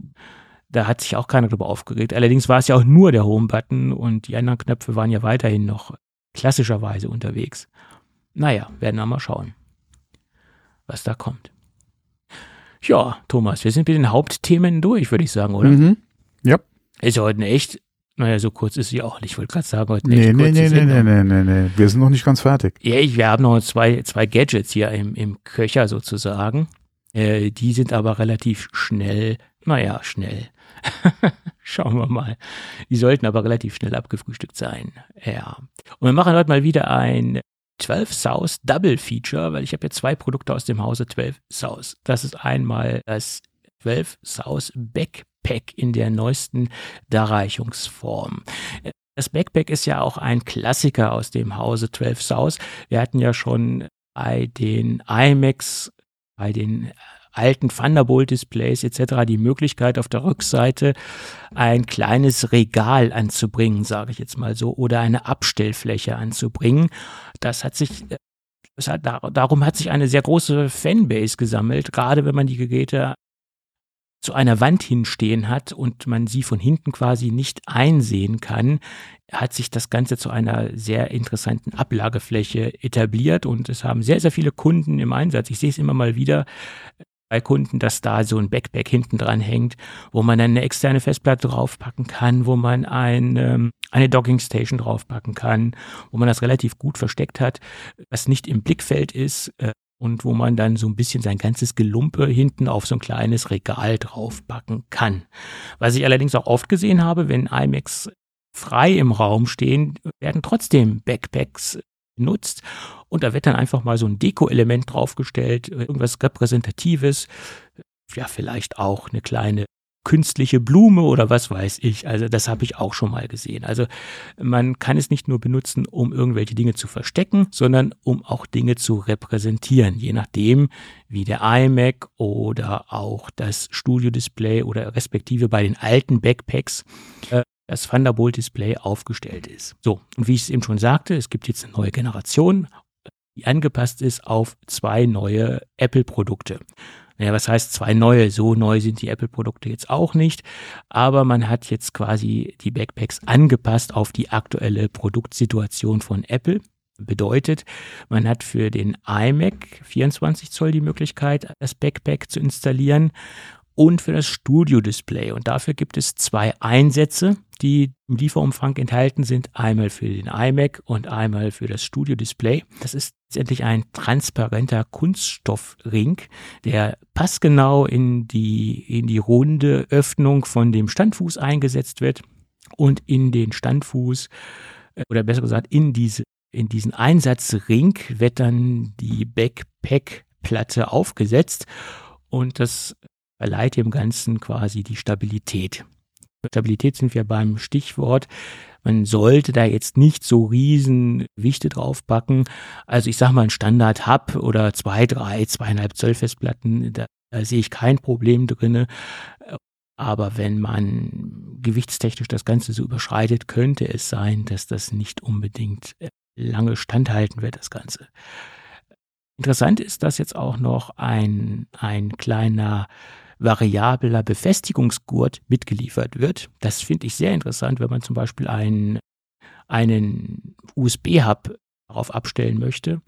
da hat sich auch keiner drüber aufgeregt. Allerdings war es ja auch nur der Home-Button und die anderen Knöpfe waren ja weiterhin noch klassischerweise unterwegs. Naja, werden wir mal schauen, was da kommt. Ja, Thomas, wir sind mit den Hauptthemen durch, würde ich sagen, oder? Mhm. Ja. Ist ja heute eine echt, naja, so kurz ist sie auch nicht. Ich wollte gerade sagen, heute eine nee, nee, nee, nee, nee, nee, nee, nee. Wir sind noch nicht ganz fertig. Ja, ich, wir haben noch zwei, zwei Gadgets hier im, im Köcher sozusagen. Äh, die sind aber relativ schnell, naja, schnell. Schauen wir mal. Die sollten aber relativ schnell abgefrühstückt sein. Ja. Und wir machen heute mal wieder ein 12 South Double Feature, weil ich habe ja zwei Produkte aus dem Hause 12 South. Das ist einmal das 12 South Backpack in der neuesten Darreichungsform. Das Backpack ist ja auch ein Klassiker aus dem Hause 12 South. Wir hatten ja schon bei den iMacs, bei den alten Thunderbolt-Displays etc. die Möglichkeit, auf der Rückseite ein kleines Regal anzubringen, sage ich jetzt mal so, oder eine Abstellfläche anzubringen. Das hat sich hat, darum hat sich eine sehr große Fanbase gesammelt, gerade wenn man die Geräte zu einer Wand hinstehen hat und man sie von hinten quasi nicht einsehen kann, hat sich das Ganze zu einer sehr interessanten Ablagefläche etabliert und es haben sehr, sehr viele Kunden im Einsatz. Ich sehe es immer mal wieder, bei Kunden, dass da so ein Backpack hinten dran hängt, wo man dann eine externe Festplatte draufpacken kann, wo man ein, ähm, eine Dockingstation draufpacken kann, wo man das relativ gut versteckt hat, was nicht im Blickfeld ist äh, und wo man dann so ein bisschen sein ganzes Gelumpe hinten auf so ein kleines Regal draufpacken kann. Was ich allerdings auch oft gesehen habe, wenn iMacs frei im Raum stehen, werden trotzdem Backpacks nutzt. Und da wird dann einfach mal so ein Deko-Element draufgestellt, irgendwas Repräsentatives, ja, vielleicht auch eine kleine künstliche Blume oder was weiß ich. Also das habe ich auch schon mal gesehen. Also man kann es nicht nur benutzen, um irgendwelche Dinge zu verstecken, sondern um auch Dinge zu repräsentieren, je nachdem, wie der iMac oder auch das Studio-Display oder respektive bei den alten Backpacks äh, das Thunderbolt-Display aufgestellt ist. So, und wie ich es eben schon sagte, es gibt jetzt eine neue Generation die angepasst ist auf zwei neue Apple-Produkte. Naja, was heißt zwei neue? So neu sind die Apple-Produkte jetzt auch nicht. Aber man hat jetzt quasi die Backpacks angepasst auf die aktuelle Produktsituation von Apple. Bedeutet, man hat für den iMac 24 Zoll die Möglichkeit, das Backpack zu installieren und für das Studio-Display. Und dafür gibt es zwei Einsätze, die im Lieferumfang enthalten sind. Einmal für den iMac und einmal für das Studio-Display. Das ist letztendlich ein transparenter Kunststoffring, der passgenau in die, in die runde Öffnung von dem Standfuß eingesetzt wird und in den Standfuß äh, oder besser gesagt in diese in diesen Einsatzring wird dann die Backpack-Platte aufgesetzt und das verleiht dem Ganzen quasi die Stabilität. Stabilität sind wir beim Stichwort. Man sollte da jetzt nicht so riesen Gewichte draufpacken. Also ich sage mal ein Standard Hub oder zwei, drei, zweieinhalb Zoll Festplatten, da, da sehe ich kein Problem drinne. Aber wenn man gewichtstechnisch das Ganze so überschreitet, könnte es sein, dass das nicht unbedingt äh, lange standhalten wird, das Ganze. Interessant ist, dass jetzt auch noch ein, ein kleiner variabler Befestigungsgurt mitgeliefert wird. Das finde ich sehr interessant, wenn man zum Beispiel einen, einen USB-Hub darauf abstellen möchte,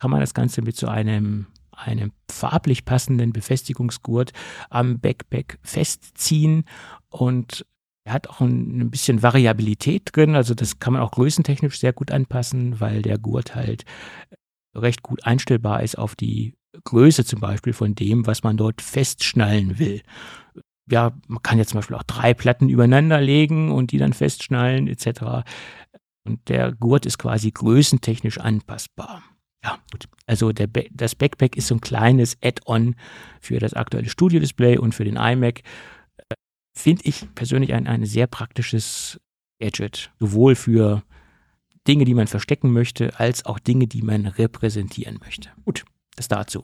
kann man das Ganze mit so einem, einem farblich passenden Befestigungsgurt am Backpack festziehen und er hat auch ein, ein, bisschen Variabilität drin, also das kann man auch größentechnisch sehr gut anpassen, weil der Gurt halt recht gut einstellbar ist auf die Größe zum Beispiel von dem, was man dort festschnallen will. Ja, man kann jetzt zum Beispiel auch drei Platten übereinander legen und die dann festschnallen etc. Und der Gurt ist quasi größentechnisch anpassbar. Ja, gut. Also der das Backpack ist so ein kleines Add-on für das aktuelle Studio-Display und für den iMac. Finde ich persönlich ein, ein sehr praktisches Gadget. Sowohl für Dinge, die man verstecken möchte, als auch Dinge, die man repräsentieren möchte. Gut, das dazu.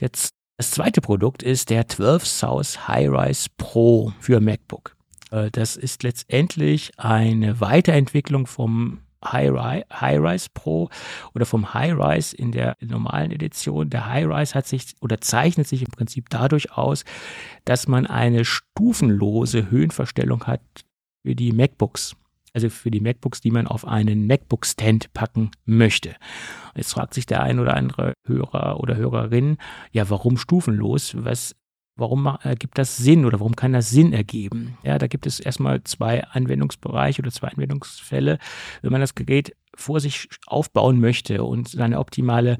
Jetzt das zweite Produkt ist der 12 South High-Rise Pro für MacBook. Äh, das ist letztendlich eine Weiterentwicklung vom High-Rise Pro oder vom High-Rise in der normalen Edition. Der High-Rise hat sich oder zeichnet sich im Prinzip dadurch aus, dass man eine stufenlose Höhenverstellung hat für die MacBooks also für die MacBooks, die man auf einen MacBook-Stand packen möchte. Jetzt fragt sich der ein oder andere Hörer oder Hörerin, ja, warum stufenlos? Was, warum ergibt das Sinn oder warum kann das Sinn ergeben? Ja, da gibt es erstmal zwei Anwendungsbereiche oder zwei Anwendungsfälle. Wenn man das Gerät vor sich aufbauen möchte und seine optimale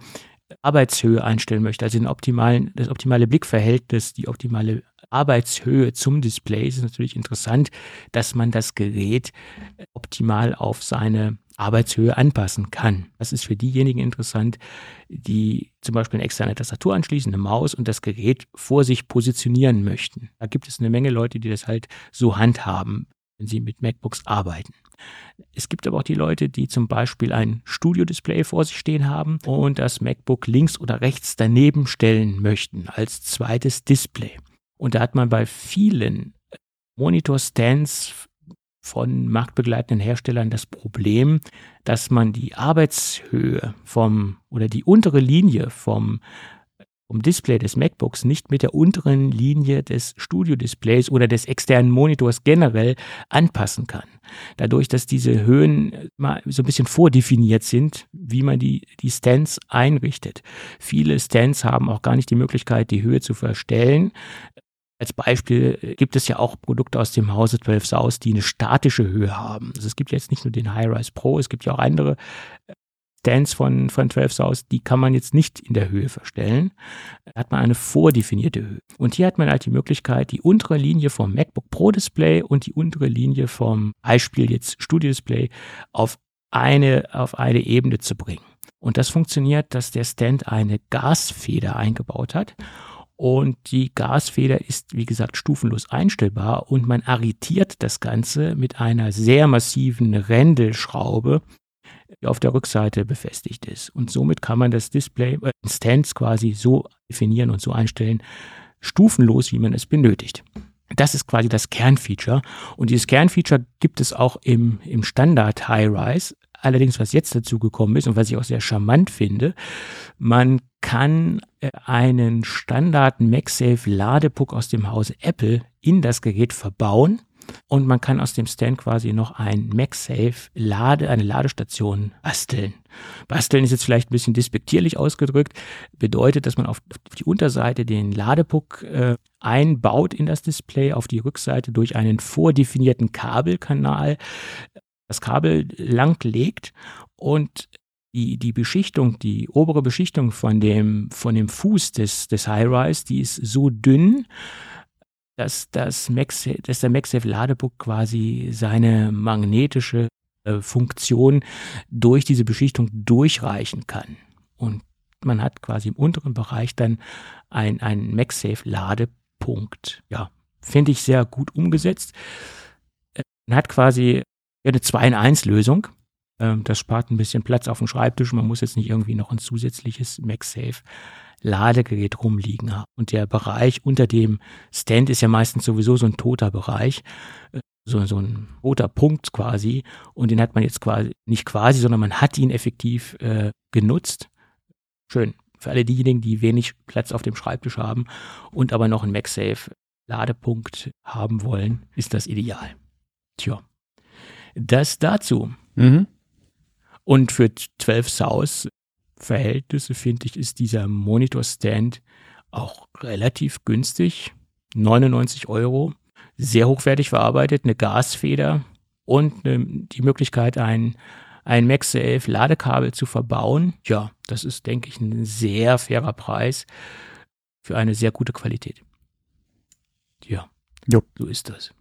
Arbeitshöhe einstellen möchte, also den optimalen, das optimale Blickverhältnis, die optimale Arbeitshöhe zum Display ist es natürlich interessant, dass man das Gerät optimal auf seine Arbeitshöhe anpassen kann. Das ist für diejenigen interessant, die zum Beispiel eine externe Tastatur anschließen, eine Maus und das Gerät vor sich positionieren möchten. Da gibt es eine Menge Leute, die das halt so handhaben, wenn sie mit MacBooks arbeiten. Es gibt aber auch die Leute, die zum Beispiel ein Studio-Display vor sich stehen haben und das MacBook links oder rechts daneben stellen möchten als zweites Display. Und da hat man bei vielen Monitor-Stands von marktbegleitenden Herstellern das Problem, dass man die Arbeitshöhe vom oder die untere Linie vom vom Display des MacBooks nicht mit der unteren Linie des Studio-Displays oder des externen Monitors generell anpassen kann. Dadurch, dass diese Höhen mal so ein bisschen vordefiniert sind, wie man die, die Stands einrichtet. Viele Stands haben auch gar nicht die Möglichkeit, die Höhe zu verstellen. Als Beispiel gibt es ja auch Produkte aus dem Hause 12 South, die eine statische Höhe haben. Also es gibt jetzt nicht nur den High-Rise Pro, es gibt ja auch andere Stands von, von 12 South, die kann man jetzt nicht in der Höhe verstellen. Da hat man eine vordefinierte Höhe. Und hier hat man halt die Möglichkeit, die untere Linie vom MacBook Pro Display und die untere Linie vom Beispiel jetzt Studio Display auf eine, auf eine Ebene zu bringen. Und das funktioniert, dass der Stand eine Gasfeder eingebaut hat und die Gasfeder ist, wie gesagt, stufenlos einstellbar und man arretiert das Ganze mit einer sehr massiven Rändelschraube, die auf der Rückseite befestigt ist. Und somit kann man das Display, äh, Stands quasi so definieren und so einstellen, stufenlos, wie man es benötigt. Das ist quasi das Kernfeature. Und dieses Kernfeature gibt es auch im, im Standard High-Rise, allerdings, was jetzt dazu gekommen ist und was ich auch sehr charmant finde, man kann äh, einen Standard MagSafe Ladepuck aus dem Hause Apple in das Gerät verbauen und man kann aus dem Stand quasi noch ein MagSafe Lade, eine Ladestation basteln. Basteln ist jetzt vielleicht ein bisschen despektierlich ausgedrückt, bedeutet, dass man auf die Unterseite den Ladepuck äh, einbaut in das Display, auf die Rückseite durch einen vordefinierten Kabelkanal das Kabel langlegt und die, die Beschichtung, die obere Beschichtung von dem, von dem Fuß des, des High-Rise, die ist so dünn, dass, das MagSafe, dass der MagSafe Ladebook quasi seine magnetische äh, Funktion durch diese Beschichtung durchreichen kann. Und man hat quasi im unteren Bereich dann ein, ein MagSafe Ladepunkt. Ja, finde ich sehr gut umgesetzt. Äh, man hat quasi eine 2 in 1 Lösung. Ähm, das spart ein bisschen Platz auf dem Schreibtisch. Man muss jetzt nicht irgendwie noch ein zusätzliches MagSafe Ladegerät rumliegen haben. Und der Bereich unter dem Stand ist ja meistens sowieso so ein toter Bereich, äh, so, so ein roter Punkt quasi. Und den hat man jetzt quasi, nicht quasi, sondern man hat ihn effektiv äh, genutzt. Schön. Für alle diejenigen, die wenig Platz auf dem Schreibtisch haben und aber noch einen MagSafe Ladepunkt haben wollen, ist das ideal. Tja. Das dazu. Mhm. Und für 12 South Verhältnisse, finde ich, ist dieser Monitor-Stand auch relativ günstig. 99 Euro. Sehr hochwertig verarbeitet, eine Gasfeder und eine, die Möglichkeit, ein, ein MagSafe Ladekabel zu verbauen. Ja, das ist, denke ich, ein sehr fairer Preis für eine sehr gute Qualität. Ja, jo. so ist das.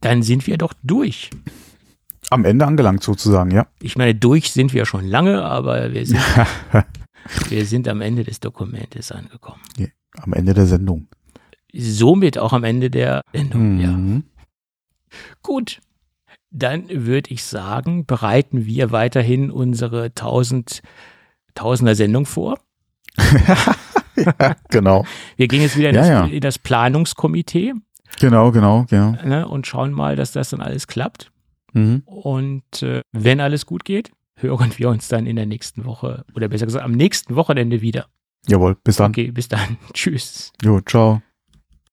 Dann sind wir doch durch. Am Ende angelangt sozusagen, ja. Ich meine, durch sind wir schon lange, aber wir sind, wir sind am Ende des Dokumentes angekommen. Ja, am Ende der Sendung. Somit auch am Ende der Sendung, mhm. ja. Gut, dann würde ich sagen, bereiten wir weiterhin unsere 1000, Tausender Sendung vor. ja, genau. Wir gehen jetzt wieder in, ja, das, in das, Planungskomitee. Genau, genau, genau. Ne, und schauen mal, dass das dann alles klappt. Mhm. Und äh, wenn alles gut geht, hören wir uns dann in der nächsten Woche oder besser gesagt am nächsten Wochenende wieder. Jawohl, bis dann. Okay, bis dann. Tschüss. Jo, ciao.